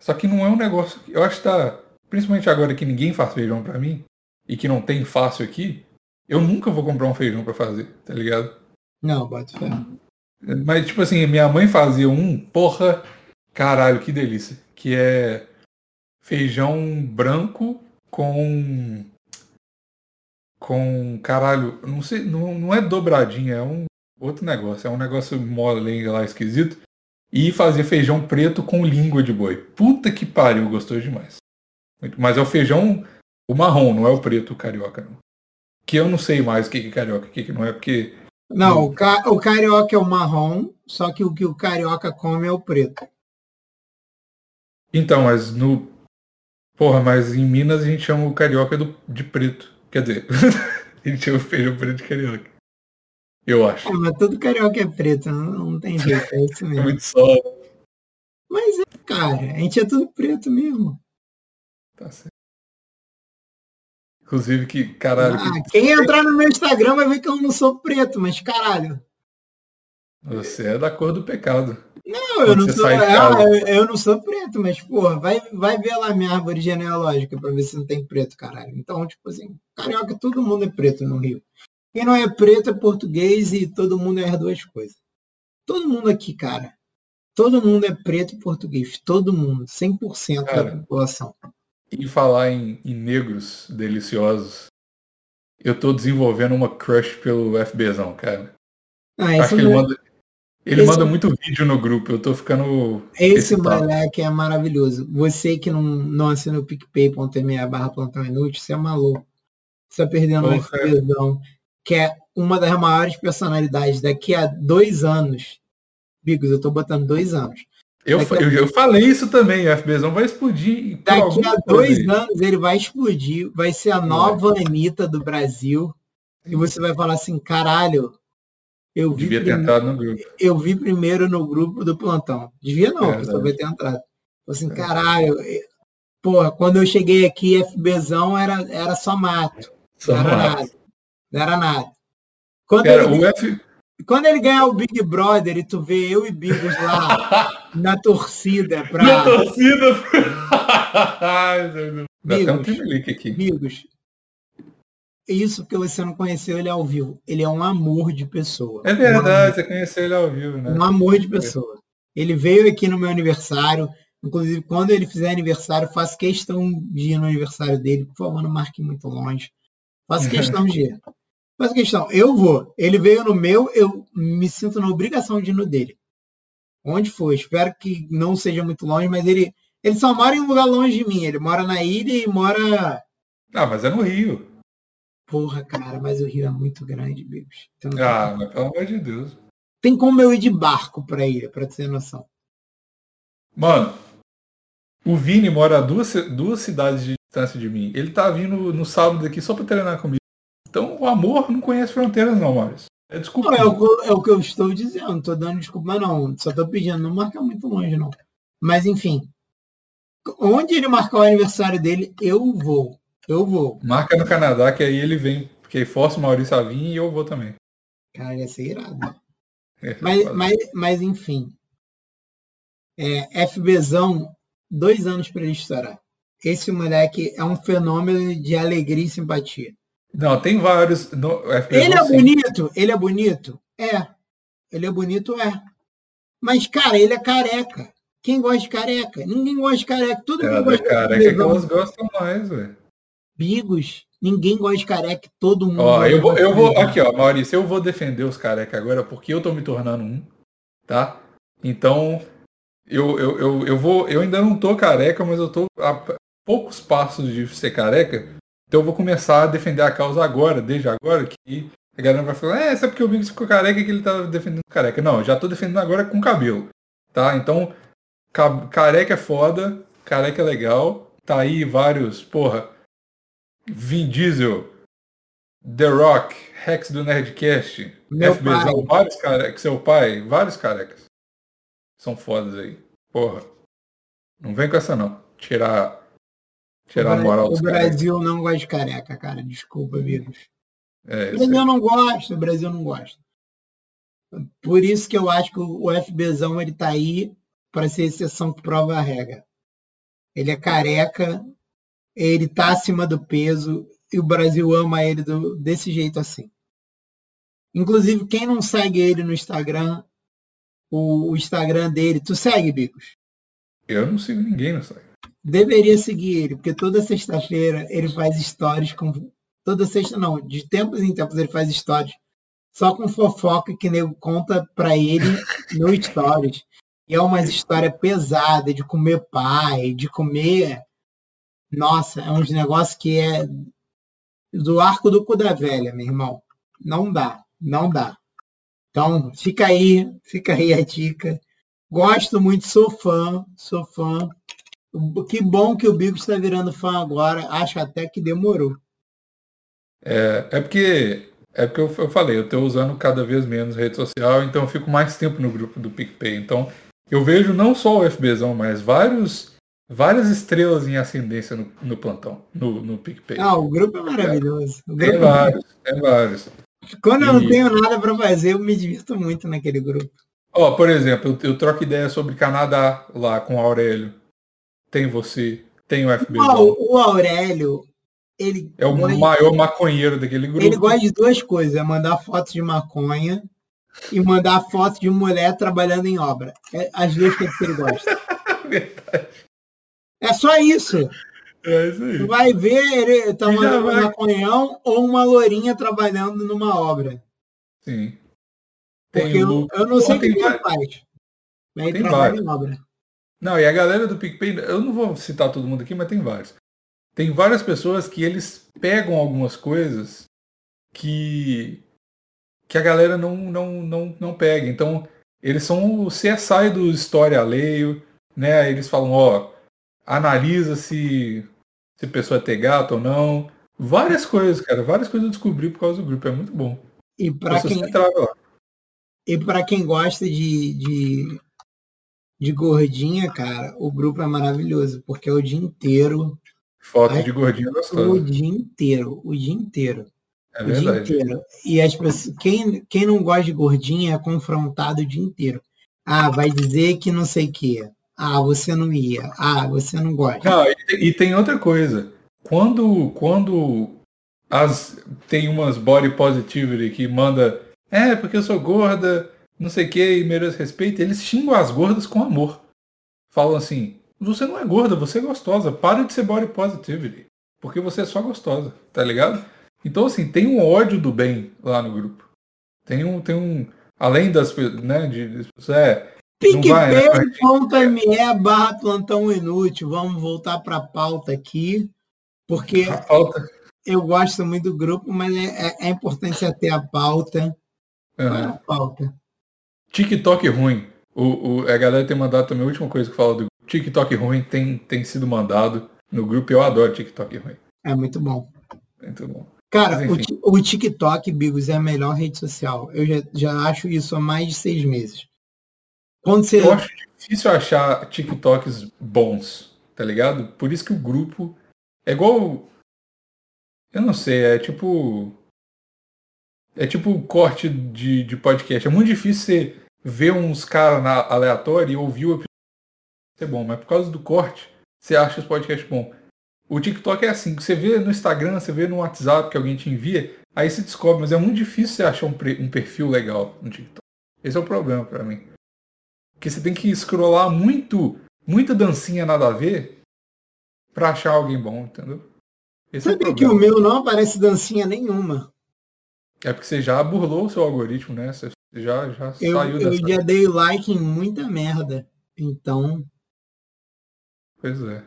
Só que não é um negócio que eu acho que tá, principalmente agora que ninguém faz feijão para mim e que não tem fácil aqui, eu nunca vou comprar um feijão para fazer, tá ligado? Não, bate fé. Mas tipo assim, minha mãe fazia um, porra, caralho, que delícia, que é feijão branco com com caralho, não sei, não, não é dobradinha, é um outro negócio, é um negócio molenga lá esquisito. E fazia feijão preto com língua de boi. Puta que pariu, gostou demais. Mas é o feijão o marrom, não é o preto o carioca, não. Que eu não sei mais o que, que é carioca, o que, que não é, porque. Não, o, ca o carioca é o marrom, só que o que o carioca come é o preto. Então, mas no. Porra, mas em Minas a gente chama o carioca do, de preto. Quer dizer, a gente chama o feijão preto carioca. Eu acho. É, mas todo carioca é preto, não, não tem jeito, é isso mesmo. é muito só. Mas é, cara, a gente é tudo preto mesmo. Tá certo. Inclusive que, caralho. Ah, que... Quem entrar no meu Instagram vai ver que eu não sou preto, mas caralho. Você é da cor do pecado. Não, eu não, sou, é, eu não sou preto, mas, porra, vai, vai ver lá minha árvore genealógica pra ver se não tem preto, caralho. Então, tipo assim, carioca, todo mundo é preto no Rio. Quem não é preto é português e todo mundo é as duas coisas. Todo mundo aqui, cara. Todo mundo é preto e português. Todo mundo. 100% cara, da população. E falar em, em negros deliciosos, eu tô desenvolvendo uma crush pelo FBzão, cara. Ah, Acho que ele manda, ele esse... manda muito vídeo no grupo, eu tô ficando. Esse moleque é maravilhoso. Você que não, não assina o picpay.me barra plantão inútil, você é maluco. Você tá perdendo o FBzão, que é uma das maiores personalidades daqui a dois anos. Bigos, eu tô botando dois anos. Eu, eu, eu, falei isso também, o FBzão vai explodir. Daqui a dois aí. anos ele vai explodir, vai ser a nova é. Anitta do Brasil. E você vai falar assim, caralho, eu vi Devia ter entrado no grupo. Eu vi primeiro no grupo do plantão. Devia não, é, só vai ter entrado. Assim, é. caralho, porra, quando eu cheguei aqui, FBzão era, era só mato. Só não era mato. nada. Não era nada. Quando, Cara, ele, F... quando ele ganhar o Big Brother e tu vê eu e Bigos lá na torcida pra. Na torcida! Bigos, um aqui. Bigos, isso que você não conheceu ele ao vivo. Ele é um amor de pessoa. É verdade, um você conheceu ele ao vivo, né? Um amor de pessoa. Ele veio aqui no meu aniversário. Inclusive, quando ele fizer aniversário, faço questão de ir no aniversário dele. Por favor, não marque muito longe. Faço questão de ir. Faço questão. Eu vou. Ele veio no meu, eu me sinto na obrigação de ir no dele. Onde for. Espero que não seja muito longe, mas ele, ele só mora em um lugar longe de mim. Ele mora na ilha e mora. Ah, mas é no Rio. Porra, cara, mas o rio é muito grande, Bigos. Então, ah, mas pelo amor de Deus. Tem como eu ir de barco pra ilha, pra ter noção. Mano, o Vini mora a duas, duas cidades de distância de mim. Ele tá vindo no sábado aqui só pra treinar comigo. Então o amor não conhece fronteiras não, Maurício. É desculpa. Não, é, o, é, o, que eu estou dizendo, não tô dando desculpa não. Só tô pedindo, não marca muito longe não. Mas enfim. Onde ele marcar o aniversário dele, eu vou. Eu vou. Marca no Canadá, que aí ele vem, porque força o Maurício a vir e eu vou também. Cara, ia ser irado. É, mas, mas, mas, enfim, É, FBzão, dois anos para ele estourar. Esse moleque é um fenômeno de alegria e simpatia. Não, tem vários. No, ele é bonito? Ele é bonito? É. Ele é bonito? É. Mas, cara, ele é careca. Quem gosta de careca? Ninguém gosta de careca. Todo é, mundo gosta de careca. É que elas gostam mais, velho. Bigos, ninguém gosta de careca. Todo mundo. Ó, eu vou, eu vou. Aqui, ó, Maurício, eu vou defender os careca agora porque eu tô me tornando um. Tá? Então, eu, eu, eu, eu vou. Eu ainda não tô careca, mas eu tô a poucos passos de ser careca. Então eu vou começar a defender a causa agora, desde agora, que a galera vai falar, é, é porque o Biggs ficou careca que ele tá defendendo careca. Não, já tô defendendo agora com cabelo. Tá? Então, careca é foda, careca é legal. Tá aí vários, porra. Vin Diesel, The Rock, Rex do Nerdcast, FBzão, vários carecas, seu pai, vários carecas. São fodas aí. Porra. Não vem com essa não. Tirar Tirar a moral O Brasil caras. não gosta de careca, cara. Desculpa, vírus. É, o Brasil não gosta, o Brasil não gosta. Por isso que eu acho que o FBzão ele tá aí para ser exceção que prova a regra. Ele é careca, ele tá acima do peso e o Brasil ama ele do, desse jeito assim. Inclusive, quem não segue ele no Instagram, o, o Instagram dele, tu segue, Bicos? Eu não sigo ninguém no Instagram deveria seguir ele, porque toda sexta-feira ele faz stories com. Toda sexta, não, de tempos em tempos ele faz stories só com fofoca que nego conta pra ele no stories. E é uma história pesada de comer pai, de comer. Nossa, é uns negócios que é do arco do cu da velha, meu irmão. Não dá, não dá. Então, fica aí, fica aí a dica. Gosto muito, sou fã, sou fã. Que bom que o Bigo está virando fã agora. Acho até que demorou. É, é porque é porque eu, eu falei, eu estou usando cada vez menos rede social, então eu fico mais tempo no grupo do PicPay. Então eu vejo não só o FBzão, mas vários várias estrelas em ascendência no, no plantão, no, no PicPay. Ah, o grupo é maravilhoso. Grupo tem é vários, tem vários. Quando e... eu não tenho nada para fazer, eu me divirto muito naquele grupo. Ó, por exemplo, eu, eu troco ideia sobre Canadá lá com o Aurélio tem você, tem o FB. o Aurélio, ele é o maior maconheiro daquele grupo. Ele gosta de duas coisas, é mandar fotos de maconha e mandar fotos de mulher trabalhando em obra. É as duas coisas que ele gosta. Verdade. É só isso. É isso aí. Tu vai ver ele tá mandando um maconhão ou uma lourinha trabalhando numa obra. Sim. Porque eu, eu, não sei o que ele faz. Mas ele trabalha em obra. Não, e a galera do PicPay, eu não vou citar todo mundo aqui, mas tem vários. Tem várias pessoas que eles pegam algumas coisas que que a galera não não não, não pega. Então, eles são o CSI do história alheio, né? Eles falam, ó, analisa se se a pessoa é ter gato ou não. Várias coisas, cara, várias coisas eu descobri por causa do grupo, é muito bom. E para quem E para quem gosta de, de de gordinha, cara, o grupo é maravilhoso, porque é o dia inteiro. Foto de gordinha gostosa. O dia inteiro, o dia inteiro. É o verdade. Dia inteiro. E as pessoas, quem, quem não gosta de gordinha é confrontado o dia inteiro. Ah, vai dizer que não sei o quê. Ah, você não ia. Ah, você não gosta. Não, e, e tem outra coisa. Quando, quando as, tem umas body positivity que manda, é, porque eu sou gorda, não sei o que, e mereço respeito, eles xingam as gordas com amor. Falam assim, você não é gorda, você é gostosa, para de ser body positivity, porque você é só gostosa, tá ligado? Então assim, tem um ódio do bem lá no grupo. Tem um, tem um, além das, né, de, é, PicPay.me né, barra plantão inútil. Vamos voltar para a pauta aqui, porque pauta. eu gosto muito do grupo, mas é, é, é importante ter a pauta. Uhum. a pauta? TikTok ruim. O, o, a galera tem mandado também a última coisa que fala do TikTok ruim tem, tem sido mandado no grupo. Eu adoro TikTok ruim. É muito bom. Muito bom. Cara, o, o, TikTok, Bigos, é a melhor rede social. Eu já, já acho isso há mais de seis meses. Quando você... Eu acho difícil achar TikToks bons, tá ligado? Por isso que o grupo é igual. Eu não sei, é tipo. É tipo corte de, de podcast. É muito difícil você ver uns caras aleatórios e ouvir o ser bom, mas por causa do corte, você acha esse podcast bom. O TikTok é assim, você vê no Instagram, você vê no WhatsApp que alguém te envia, aí você descobre, mas é muito difícil você achar um, um perfil legal no TikTok. Esse é o problema para mim. Porque você tem que scrollar muito, muita dancinha nada a ver pra achar alguém bom, entendeu? Esse Sabe é o que o meu não aparece dancinha nenhuma. É porque você já burlou o seu algoritmo, né? Você já, já eu, saiu dessa... Eu já dei like em muita merda. Então. Pois é.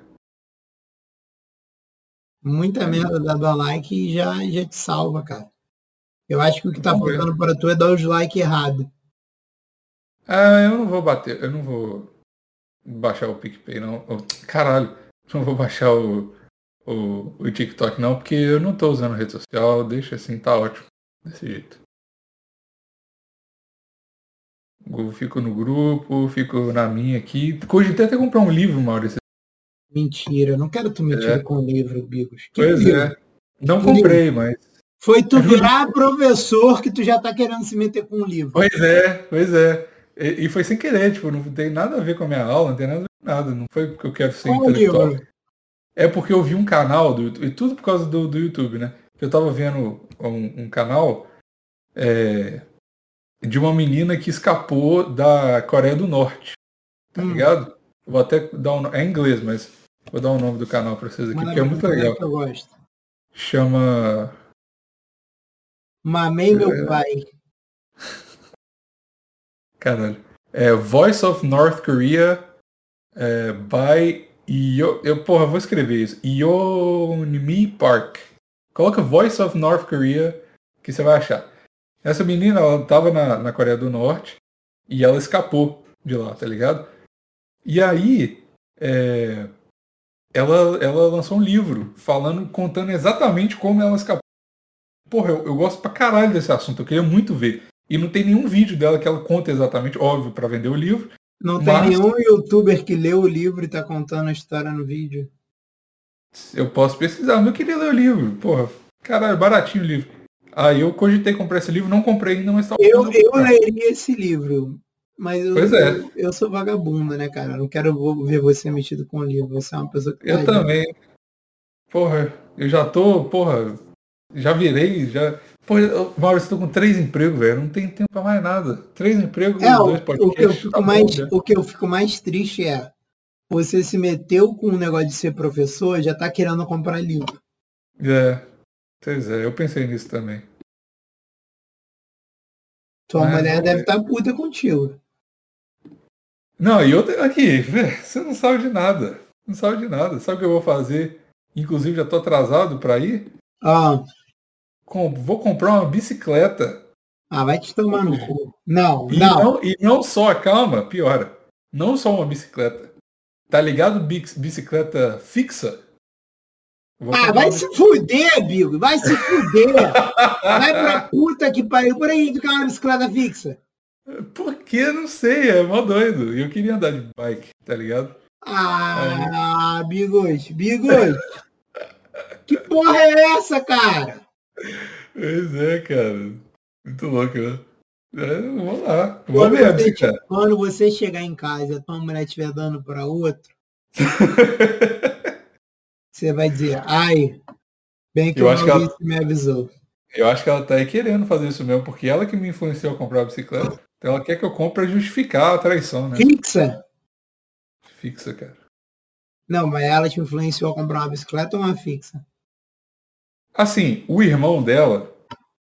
Muita merda dá like e já, já te salva, cara. Eu acho que o que tá faltando para tu é dar os likes errados. Ah, eu não vou bater, eu não vou baixar o PicPay, não. caralho, não vou baixar o, o, o TikTok, não, porque eu não tô usando rede social, deixa assim, tá ótimo. Desse jeito. Eu fico no grupo, fico na minha aqui. Cogitei até comprar um livro, Maurício. Mentira, eu não quero tu mentir é. com o livro, Bigos. Que pois livro? é. Não que comprei, livro? mas. Foi tu virar professor que tu já tá querendo se meter com o livro. Pois é, pois é. E, e, foi sem querer, tipo, não tem nada a ver com a minha aula, não tem nada a ver com nada. Não foi porque eu quero ser Qual intelectual. É porque eu vi um canal do YouTube, e tudo por causa do, do YouTube, né? Eu tava vendo um, um canal é, de uma menina que escapou da Coreia do Norte. Tá hum. ligado? Vou até dar um. É em inglês, mas vou dar o um nome do canal pra vocês aqui, porque é muito legal. Que eu gosto. Chama. Mamei meu é... pai. Caralho. É Voice of North Korea é, by Yo, eu, porra, vou escrever isso. Yeonmi Park. Coloca Voice of North Korea que você vai achar. Essa menina, ela tava na, na Coreia do Norte e ela escapou de lá, tá ligado? E aí, é, ela, ela lançou um livro falando, contando exatamente como ela escapou. Porra, eu, eu gosto pra caralho desse assunto, eu queria muito ver. E não tem nenhum vídeo dela que ela conta exatamente, óbvio, para vender o livro, não tem Mas... nenhum youtuber que leu o livro e tá contando a história no vídeo. Eu posso pesquisar, mas eu queria ler o livro. Porra, caralho, baratinho o livro. Aí eu cogitei comprar esse livro, não comprei ainda, mas tá Eu, eu leria esse livro. Mas eu, pois é. eu, eu sou vagabunda, né, cara? Eu não quero ver você metido com o livro. Você é uma pessoa que. Eu também. Porra, eu já tô, porra, já virei, já. Pô, Maurício, estou com três empregos, velho. Não tem tempo para mais nada. Três empregos, é, dois podcasts. O que, eu fico tá mais, bom, o que eu fico mais triste é você se meteu com o negócio de ser professor já tá querendo comprar livro. É. Pois é, eu pensei nisso também. Tua Mas, mulher deve estar tá puta contigo. Não, e eu aqui, você não sabe de nada. Não sabe de nada. Sabe o que eu vou fazer? Inclusive já tô atrasado para ir. Ah com, vou comprar uma bicicleta. Ah, vai te tomar no cu. Não, e não. não. E não só, calma, piora. Não só uma bicicleta. Tá ligado bicicleta fixa? Vou ah, vai uma... se fuder, Bigo. Vai se fuder. vai pra puta que pariu. Por aí tu quer uma bicicleta fixa. Por que? Não sei. É mó doido. Eu queria andar de bike, tá ligado? Ah, Aí... Bigos. Bigos. que porra é essa, cara? Pois é, cara. Muito louco, né? É, vamos lá. Vamos ver, você, cara. Quando você chegar em casa e a tua mulher estiver dando para outro, você vai dizer, ai, bem que eu o acho que ela... me avisou. Eu acho que ela tá aí querendo fazer isso mesmo, porque ela que me influenciou a comprar a bicicleta. Então ela quer que eu compre para justificar a traição, né? Fixa? Fixa, cara. Não, mas ela te influenciou a comprar uma bicicleta ou uma fixa? Assim, o irmão dela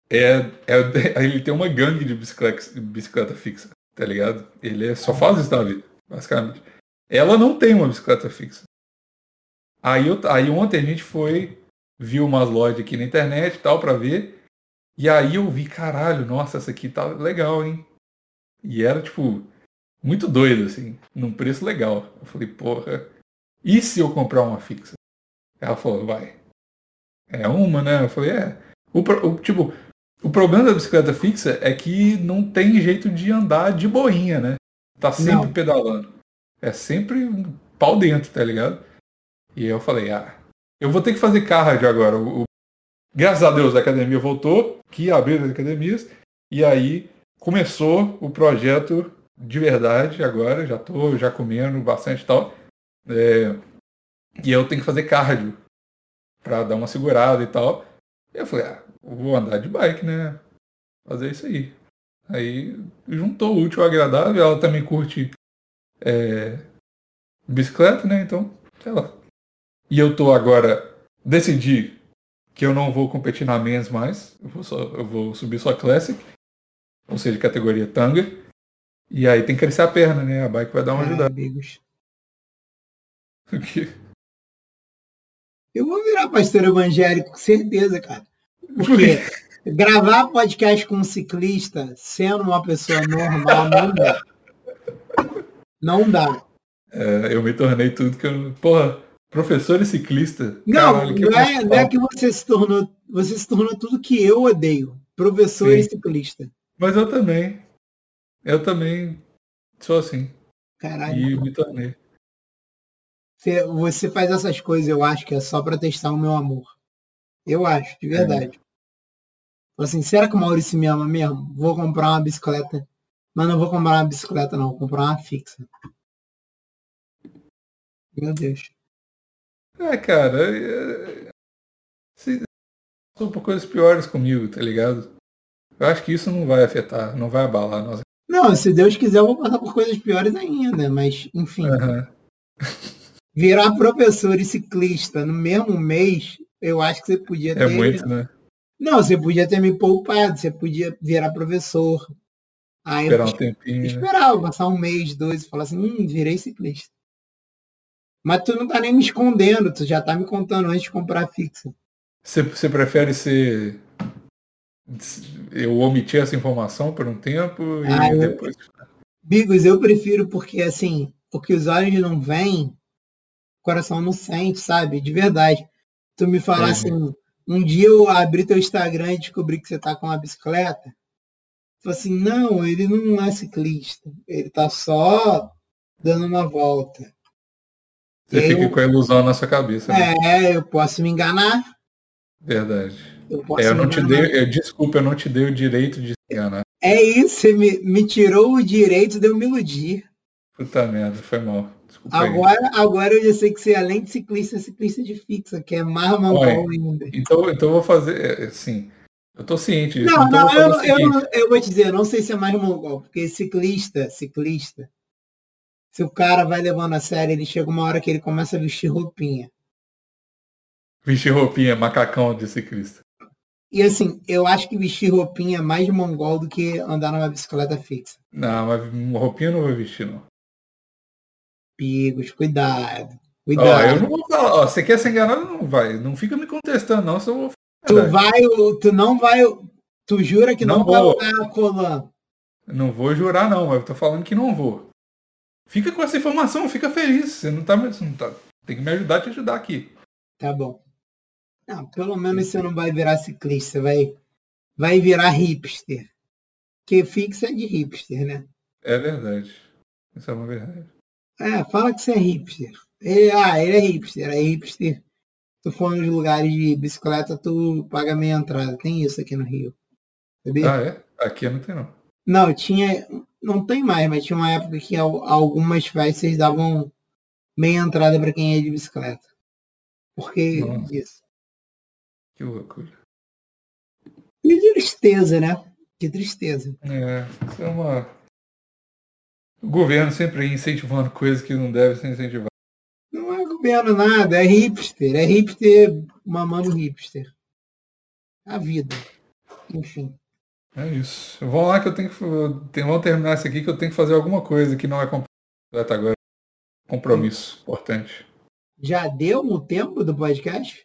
é, é ele tem uma gangue de bicicleta, bicicleta fixa, tá ligado? Ele é, só faz isso na vida, basicamente. Ela não tem uma bicicleta fixa. Aí, eu, aí ontem a gente foi, viu umas lojas aqui na internet e tal pra ver. E aí eu vi, caralho, nossa, essa aqui tá legal, hein? E era, tipo, muito doido, assim, num preço legal. Eu falei, porra, e se eu comprar uma fixa? Ela falou, vai. É uma, né? Eu falei, é. O, o, tipo, o problema da bicicleta fixa é que não tem jeito de andar de boinha, né? Tá sempre não. pedalando. É sempre pau dentro, tá ligado? E eu falei, ah, eu vou ter que fazer cardio agora. O, o... Graças a Deus a academia voltou, que abriu as academias, e aí começou o projeto de verdade agora, já tô já comendo bastante e tal. É, e eu tenho que fazer cardio para dar uma segurada e tal. E eu falei, ah, vou andar de bike, né? Fazer isso aí. Aí juntou o útil ao agradável, ela também curte é, bicicleta, né? Então, sei lá. E eu tô agora, decidi que eu não vou competir na Men's mais, eu vou, só, eu vou subir só Classic, ou seja, categoria Tanga. E aí tem que crescer a perna, né? A bike vai dar uma ajudada. Amigos. O quê? Eu vou virar pastor evangélico, com certeza, cara. Porque gravar podcast com um ciclista sendo uma pessoa normal não dá. Não dá. É, eu me tornei tudo que eu. Porra, professor e ciclista. Não, Caralho, não, é, não é que você se tornou. Você se tornou tudo que eu odeio. Professor Sim. e ciclista. Mas eu também. Eu também sou assim. Caralho. E me tornei. Você, você faz essas coisas, eu acho que é só para testar o meu amor. Eu acho, de verdade. É. Assim, será que o Maurício me ama mesmo? Vou comprar uma bicicleta. Mas não vou comprar uma bicicleta, não. Vou comprar uma fixa. Meu Deus. É, cara. É... Se... São por coisas piores comigo, tá ligado? Eu acho que isso não vai afetar, não vai abalar. Nós... Não, se Deus quiser, eu vou passar por coisas piores ainda, mas, enfim. Uhum. Virar professor e ciclista no mesmo mês, eu acho que você podia é ter. É muito, né? Não, você podia ter me poupado, você podia virar professor. Aí Esperar um tempinho. Esperava, né? passar um mês, dois, e falar assim, hum, virei ciclista. Mas tu não tá nem me escondendo, tu já tá me contando antes de comprar fixa. Você, você prefere ser. Eu omitir essa informação por um tempo e ah, depois. Eu... Bigos, eu prefiro porque assim, o que os olhos não veem, coração não sente, sabe? De verdade. Tu me falar é. assim, um dia eu abri teu Instagram e descobri que você tá com uma bicicleta. Falei assim, não, ele não é ciclista. Ele tá só dando uma volta. Você eu, fica com a ilusão na sua cabeça. Né? É, eu posso me enganar. Verdade. Eu, é, eu não te dei, eu, desculpa, eu não te dei o direito de se enganar. É isso, você me, me tirou o direito de eu me iludir. Puta merda, foi mal. Agora, agora eu já sei que você, além de ciclista, é ciclista de fixa, que é mais mongol ainda. Então, então eu vou fazer, assim, eu tô ciente disso. Não, então não, eu, eu, eu, eu, vou te dizer, eu não sei se é mais mongol, porque ciclista, ciclista, se o cara vai levando a sério, ele chega uma hora que ele começa a vestir roupinha. Vestir roupinha, macacão de ciclista. E assim, eu acho que vestir roupinha é mais mongol do que andar numa bicicleta fixa. Não, mas roupinha eu não vou vestir, não. Pigos, cuidado. Cuidado. Ó, eu não vou falar, ó, você quer ser enganado, não vai. Não fica me contestando, não, se eu vou Tu vai, tu não vai, tu jura que não, não vou. vai usar a? Não vou jurar, não, mas eu tô falando que não vou. Fica com essa informação, fica feliz. Você não tá, você não tá. Tem que me ajudar a te ajudar aqui. Tá bom. Não, pelo menos você não vai virar ciclista, vai, vai virar hipster. Que fixa é de hipster, né? É verdade. Isso é uma verdade. É, fala que você é hipster. Ele, ah, ele é hipster, é hipster. Tu for nos lugares de bicicleta, tu paga meia entrada. Tem isso aqui no Rio. Sabia? Ah, é? Aqui não tem não. Não, tinha. Não tem mais, mas tinha uma época que algumas festas davam meia entrada para quem é de bicicleta. Por que Nossa. isso? Que loucura. Que tristeza, né? Que tristeza. É, isso é uma o governo sempre incentivando coisas que não devem ser incentivadas. Não é governo nada, é hipster. É hipster mamando hipster. A vida. Enfim. É isso. Vamos lá que eu tenho que. Vamos terminar isso aqui que eu tenho que fazer alguma coisa que não é completa agora. Compromisso. Importante. Já deu o tempo do podcast?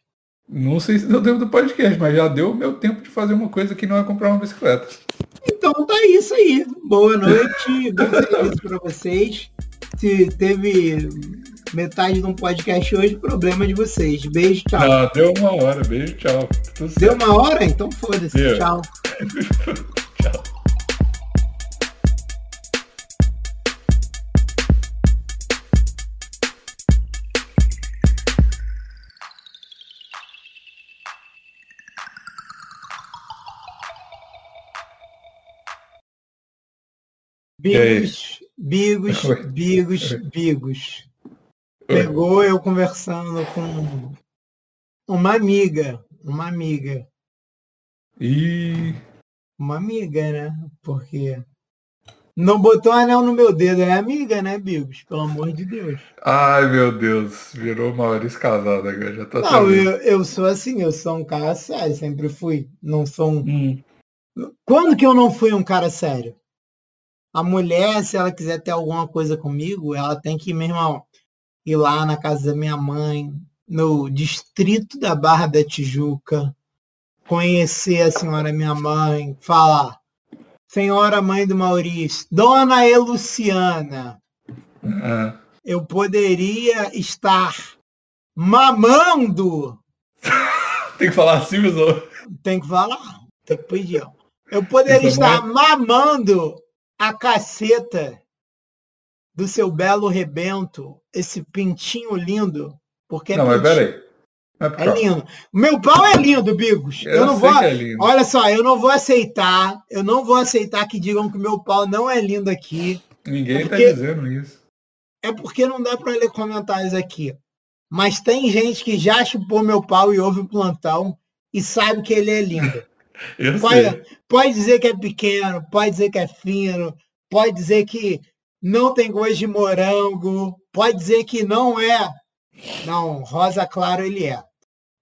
Não sei se deu tempo do podcast, mas já deu o meu tempo de fazer uma coisa que não é comprar uma bicicleta. Então tá isso aí. Boa noite, bom serviço para vocês. Se teve metade de um podcast hoje, problema de vocês. Beijo, tchau. Ah, deu uma hora. Beijo, tchau. Deu uma hora? Então foda-se. Tchau. Bigos, Bigos, Bigos, Bigos. Pegou eu conversando com uma amiga, uma amiga. E uma amiga, né? Porque não botou anel no meu dedo, é amiga, né, Bigos? Pelo amor de Deus. Ai, meu Deus, virou Maurício casado agora, já tá Não, eu, eu, sou assim, eu sou um cara sério, sempre fui. Não sou um. Hum. Quando que eu não fui um cara sério? A mulher, se ela quiser ter alguma coisa comigo, ela tem que, meu irmão, ir lá na casa da minha mãe, no distrito da Barra da Tijuca, conhecer a senhora minha mãe, falar, senhora mãe do Maurício, dona Eluciana, uhum. eu poderia estar mamando. Tem que falar assim, mesmo? Tem que falar, tem que pedir. Eu poderia Isso estar mamando a caceta do seu belo rebento, esse pintinho lindo, porque é Não, mas peraí. É, é lindo. Meu pau é lindo, Bigos. Eu, eu não vou. É olha só, eu não vou aceitar. Eu não vou aceitar que digam que meu pau não é lindo aqui. Ninguém está dizendo isso. É porque não dá para ler comentários aqui. Mas tem gente que já chupou meu pau e ouve o plantão e sabe que ele é lindo. Pode, pode dizer que é pequeno, pode dizer que é fino, pode dizer que não tem gosto de morango, pode dizer que não é. Não, rosa claro ele é.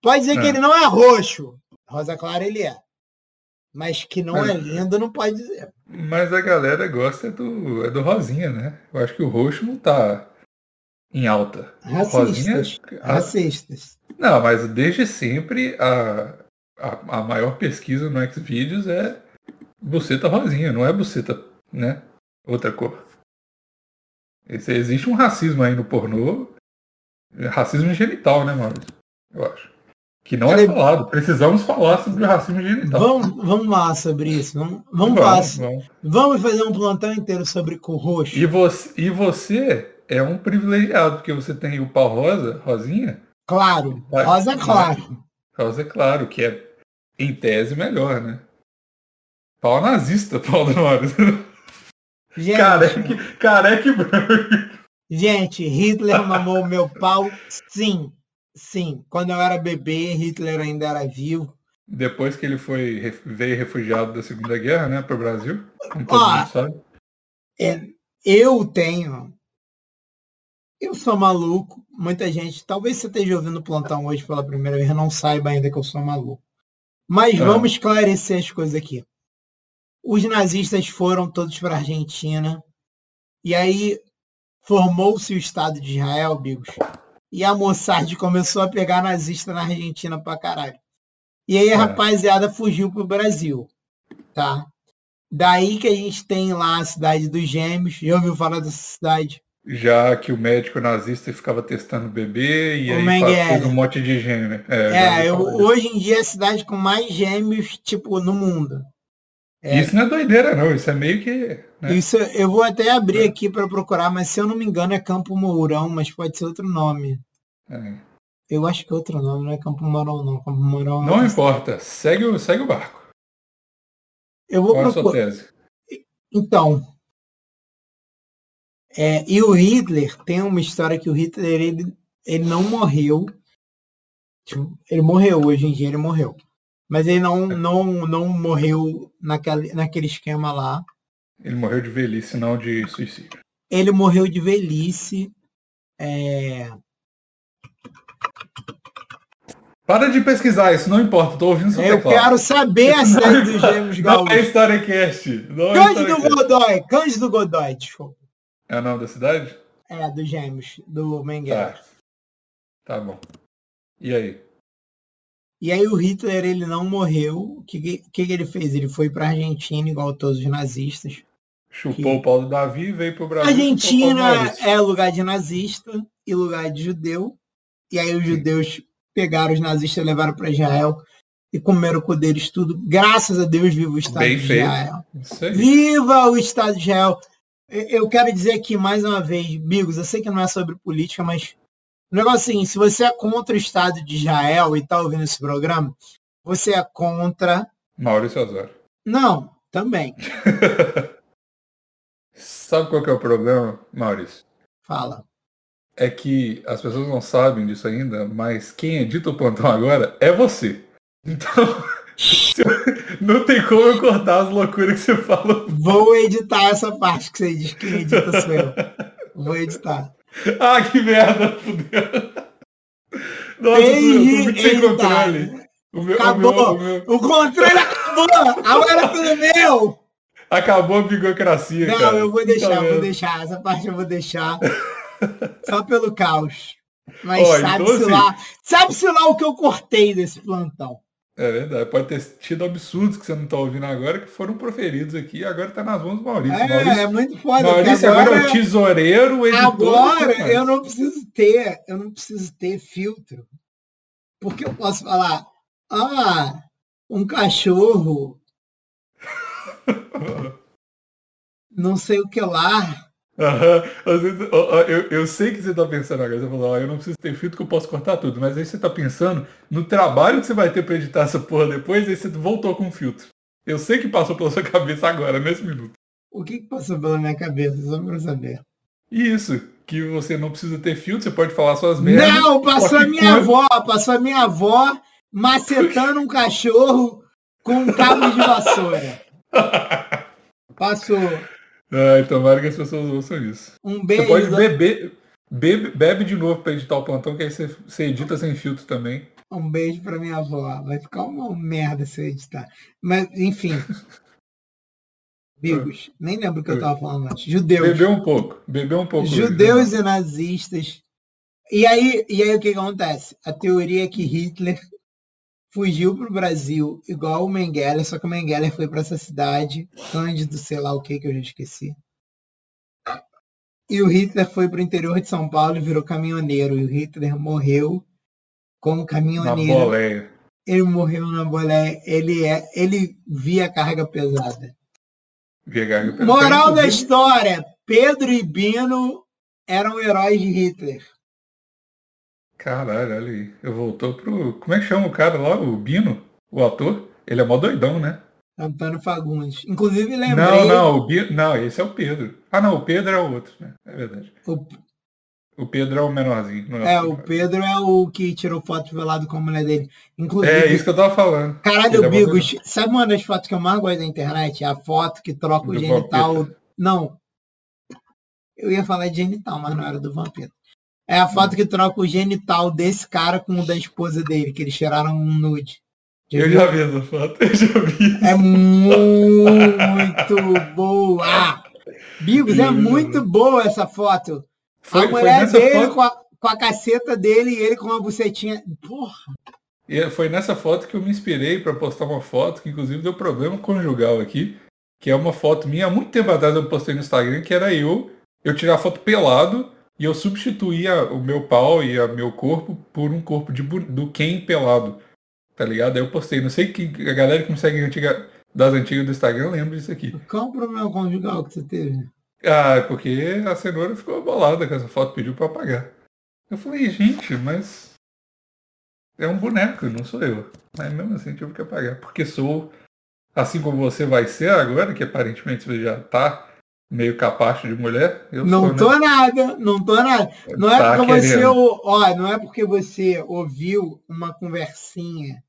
Pode dizer é. que ele não é roxo, rosa claro ele é. Mas que não mas, é lindo, não pode dizer. Mas a galera gosta do, é do rosinha, né? Eu acho que o roxo não tá em alta. Racistas. Rosinha, Racistas. Não, mas desde sempre a, a, a maior pesquisa no Xvideos é buceta rosinha, não é buceta, né? Outra cor. Esse, existe um racismo aí no pornô. Racismo genital, né, Maurício? Eu acho. Que não é falado. Precisamos falar sobre o racismo genital. Vamos, vamos lá sobre isso. Vamos, vamos, vamos, vamos. vamos fazer um plantão inteiro sobre cor roxo. E você, e você é um privilegiado, porque você tem o pau rosa, rosinha. Claro, rosa claro. Rosa claro, que é em tese melhor, né? Pau nazista, pau do Maurício. Gente, careque, careque branco. Gente, Hitler mamou meu pau, sim. Sim. Quando eu era bebê, Hitler ainda era vivo. Depois que ele foi veio refugiado da Segunda Guerra, né, para o Brasil, como todo ah, mundo sabe. É, eu tenho. Eu sou maluco. Muita gente, talvez você esteja ouvindo o plantão hoje pela primeira vez, não saiba ainda que eu sou maluco. Mas ah. vamos esclarecer as coisas aqui os nazistas foram todos para a Argentina. E aí formou-se o Estado de Israel, Bigos. E a Mossad começou a pegar nazista na Argentina pra caralho. E aí a é. rapaziada fugiu pro Brasil. Tá? Daí que a gente tem lá a cidade dos gêmeos. Já ouviu falar dessa cidade? Já que o médico nazista ficava testando o bebê e o aí fez um monte de gêmeo. É, é eu, hoje em dia é a cidade com mais gêmeos, tipo, no mundo. É. Isso não é doideira, não. Isso é meio que. Né? Isso eu vou até abrir é. aqui para procurar, mas se eu não me engano é Campo Mourão, mas pode ser outro nome. É. Eu acho que é outro nome, não é Campo Mourão, não. Campo Mourão é não é importa. Segue o, segue o barco. Eu vou Qual procurar. Então. É, e o Hitler tem uma história que o Hitler ele, ele não morreu. Tipo, ele morreu hoje em dia, ele morreu. Mas ele não, não, não morreu naquele, naquele esquema lá. Ele morreu de velhice, não de suicídio. Ele morreu de velhice. É... Para de pesquisar, isso não importa, tô ouvindo seu Eu teclado. quero saber a série dos Gêmeos Gaúchos. Não é Storycast. Não é Cândido Godoy, Cândido Godoy, desculpa. É o nome da cidade? É, dos Gêmeos, do Menguera. Tá. tá bom. E aí? E aí o Hitler ele não morreu. O que, que, que ele fez? Ele foi para a Argentina, igual todos os nazistas. Chupou que... o Paulo Davi e veio para o Brasil. Argentina é lugar de nazista e lugar de judeu. E aí os Sim. judeus pegaram os nazistas e levaram para Israel e comeram com deles tudo. Graças a Deus, viva o Estado Bem de Israel. Viva o Estado de Israel! Eu quero dizer aqui mais uma vez, Bigos, eu sei que não é sobre política, mas o negócio é assim, se você é contra o Estado de Israel e está ouvindo esse programa, você é contra. Maurício Osório. Não, também. Sabe qual que é o problema, Maurício? Fala. É que as pessoas não sabem disso ainda, mas quem edita o plantão agora é você. Então, não tem como eu cortar as loucuras que você fala. Vou editar essa parte que você diz que edita sou eu. Vou editar. Ah, que merda, fudeu. Nossa, Ei, muito sem controle. O meu, acabou. O, meu, o, meu... o controle acabou. Agora é tudo meu. Acabou a bigocracia, Não, cara. eu vou deixar, vou deixar. Essa parte eu vou deixar. Só pelo caos. Mas sabe-se então, assim... lá. Sabe-se lá o que eu cortei desse plantão. É verdade. Pode ter tido absurdos que você não está ouvindo agora, que foram proferidos aqui e agora está nas mãos do Maurício. É, Maurício, é muito foda. Maurício agora, agora é o tesoureiro, o editor. Agora eu não preciso ter, eu não preciso ter filtro. Porque eu posso falar, ah, um cachorro. não sei o que lá. Uhum. Eu, eu sei que você está pensando agora. Você falou, eu não preciso ter filtro que eu posso cortar tudo. Mas aí você está pensando no trabalho que você vai ter para editar essa porra depois, aí você voltou com filtro. Eu sei que passou pela sua cabeça agora, nesse minuto. O que, que passou pela minha cabeça, só pra saber? Isso, que você não precisa ter filtro, você pode falar suas merdas. Não, passou a minha avó, passou a minha avó macetando um cachorro com um cabo de vassoura. Passou. Ai, tomara que as pessoas ouçam isso. Um beijo. Você pode beber, bebe, bebe de novo para editar o plantão, que aí você, você edita sem filtro também. Um beijo para minha avó. Vai ficar uma merda se eu editar. Mas, enfim. Bigos, nem lembro o que eu estava falando antes. Judeus. Bebeu um pouco. Bebeu um pouco. Judeus e nazistas. E aí, e aí o que acontece? A teoria é que Hitler fugiu para o Brasil igual o Mengele, só que o Mengele foi para essa cidade, Cândido, sei lá o que que eu já esqueci. E o Hitler foi para o interior de São Paulo e virou caminhoneiro. E o Hitler morreu como caminhoneiro. Na boleia. Ele morreu na boleia. Ele, é, ele via carga pesada. Via carga pesada. Moral da história: Pedro e Bino eram heróis de Hitler. Caralho, olha aí. Eu voltou pro. Como é que chama o cara lá? O Bino? O ator? Ele é mó doidão, né? Antônio Fagundes. Inclusive lembrei. Não, não, o Bino... não, esse é o Pedro. Ah, não, o Pedro é o outro, né? É verdade. O, o Pedro é o menorzinho. É, é o Pedro é o que tirou foto velado com a mulher dele. Inclusive. É isso que eu tava falando. Caralho, é Bigos, sabe uma das fotos que eu mais gosto da internet? É a foto que troca o genital. Vampeta. Não. Eu ia falar de genital, mas não era do vampiro. É a foto que troca o genital desse cara com o da esposa dele, que eles tiraram um nude. Já eu viu? já vi essa foto, eu já vi. É muito boa! Bigos, é muito boa essa foto. Foi, a mulher dele foto... com, a, com a caceta dele e ele com uma bucetinha. Porra! E foi nessa foto que eu me inspirei para postar uma foto que inclusive deu problema conjugal aqui, que é uma foto minha há muito tempo atrás eu postei no Instagram, que era eu, eu tirar a foto pelado e eu substituía o meu pau e o meu corpo por um corpo de, do Ken pelado. Tá ligado? Aí eu postei. Não sei que a galera que me segue antiga, das antigas do Instagram lembra disso aqui. Qual o problema conjugal que você teve? Ah, é porque a cenoura ficou bolada com essa foto, pediu para apagar. Eu falei, gente, mas é um boneco, não sou eu. Mas mesmo assim tive que apagar. Porque sou, assim como você vai ser agora, que aparentemente você já tá meio capacho de mulher. Eu não sou, tô né? nada, não tô nada. Não é tá porque querendo. você, ó, não é porque você ouviu uma conversinha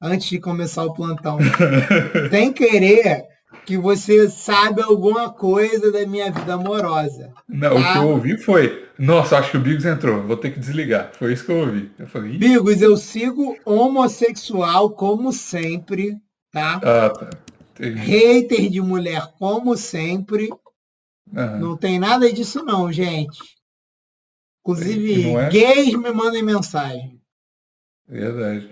antes de começar o plantão, sem querer que você sabe alguma coisa da minha vida amorosa. Não, tá? o que eu ouvi foi, nossa, acho que o Bigos entrou, vou ter que desligar. Foi isso que eu ouvi. Eu falei, Bigos, eu sigo homossexual como sempre, tá? Ah, tá. Hater de mulher como sempre. Uhum. Não tem nada disso não, gente. Inclusive, é? gays me mandem mensagem. Verdade.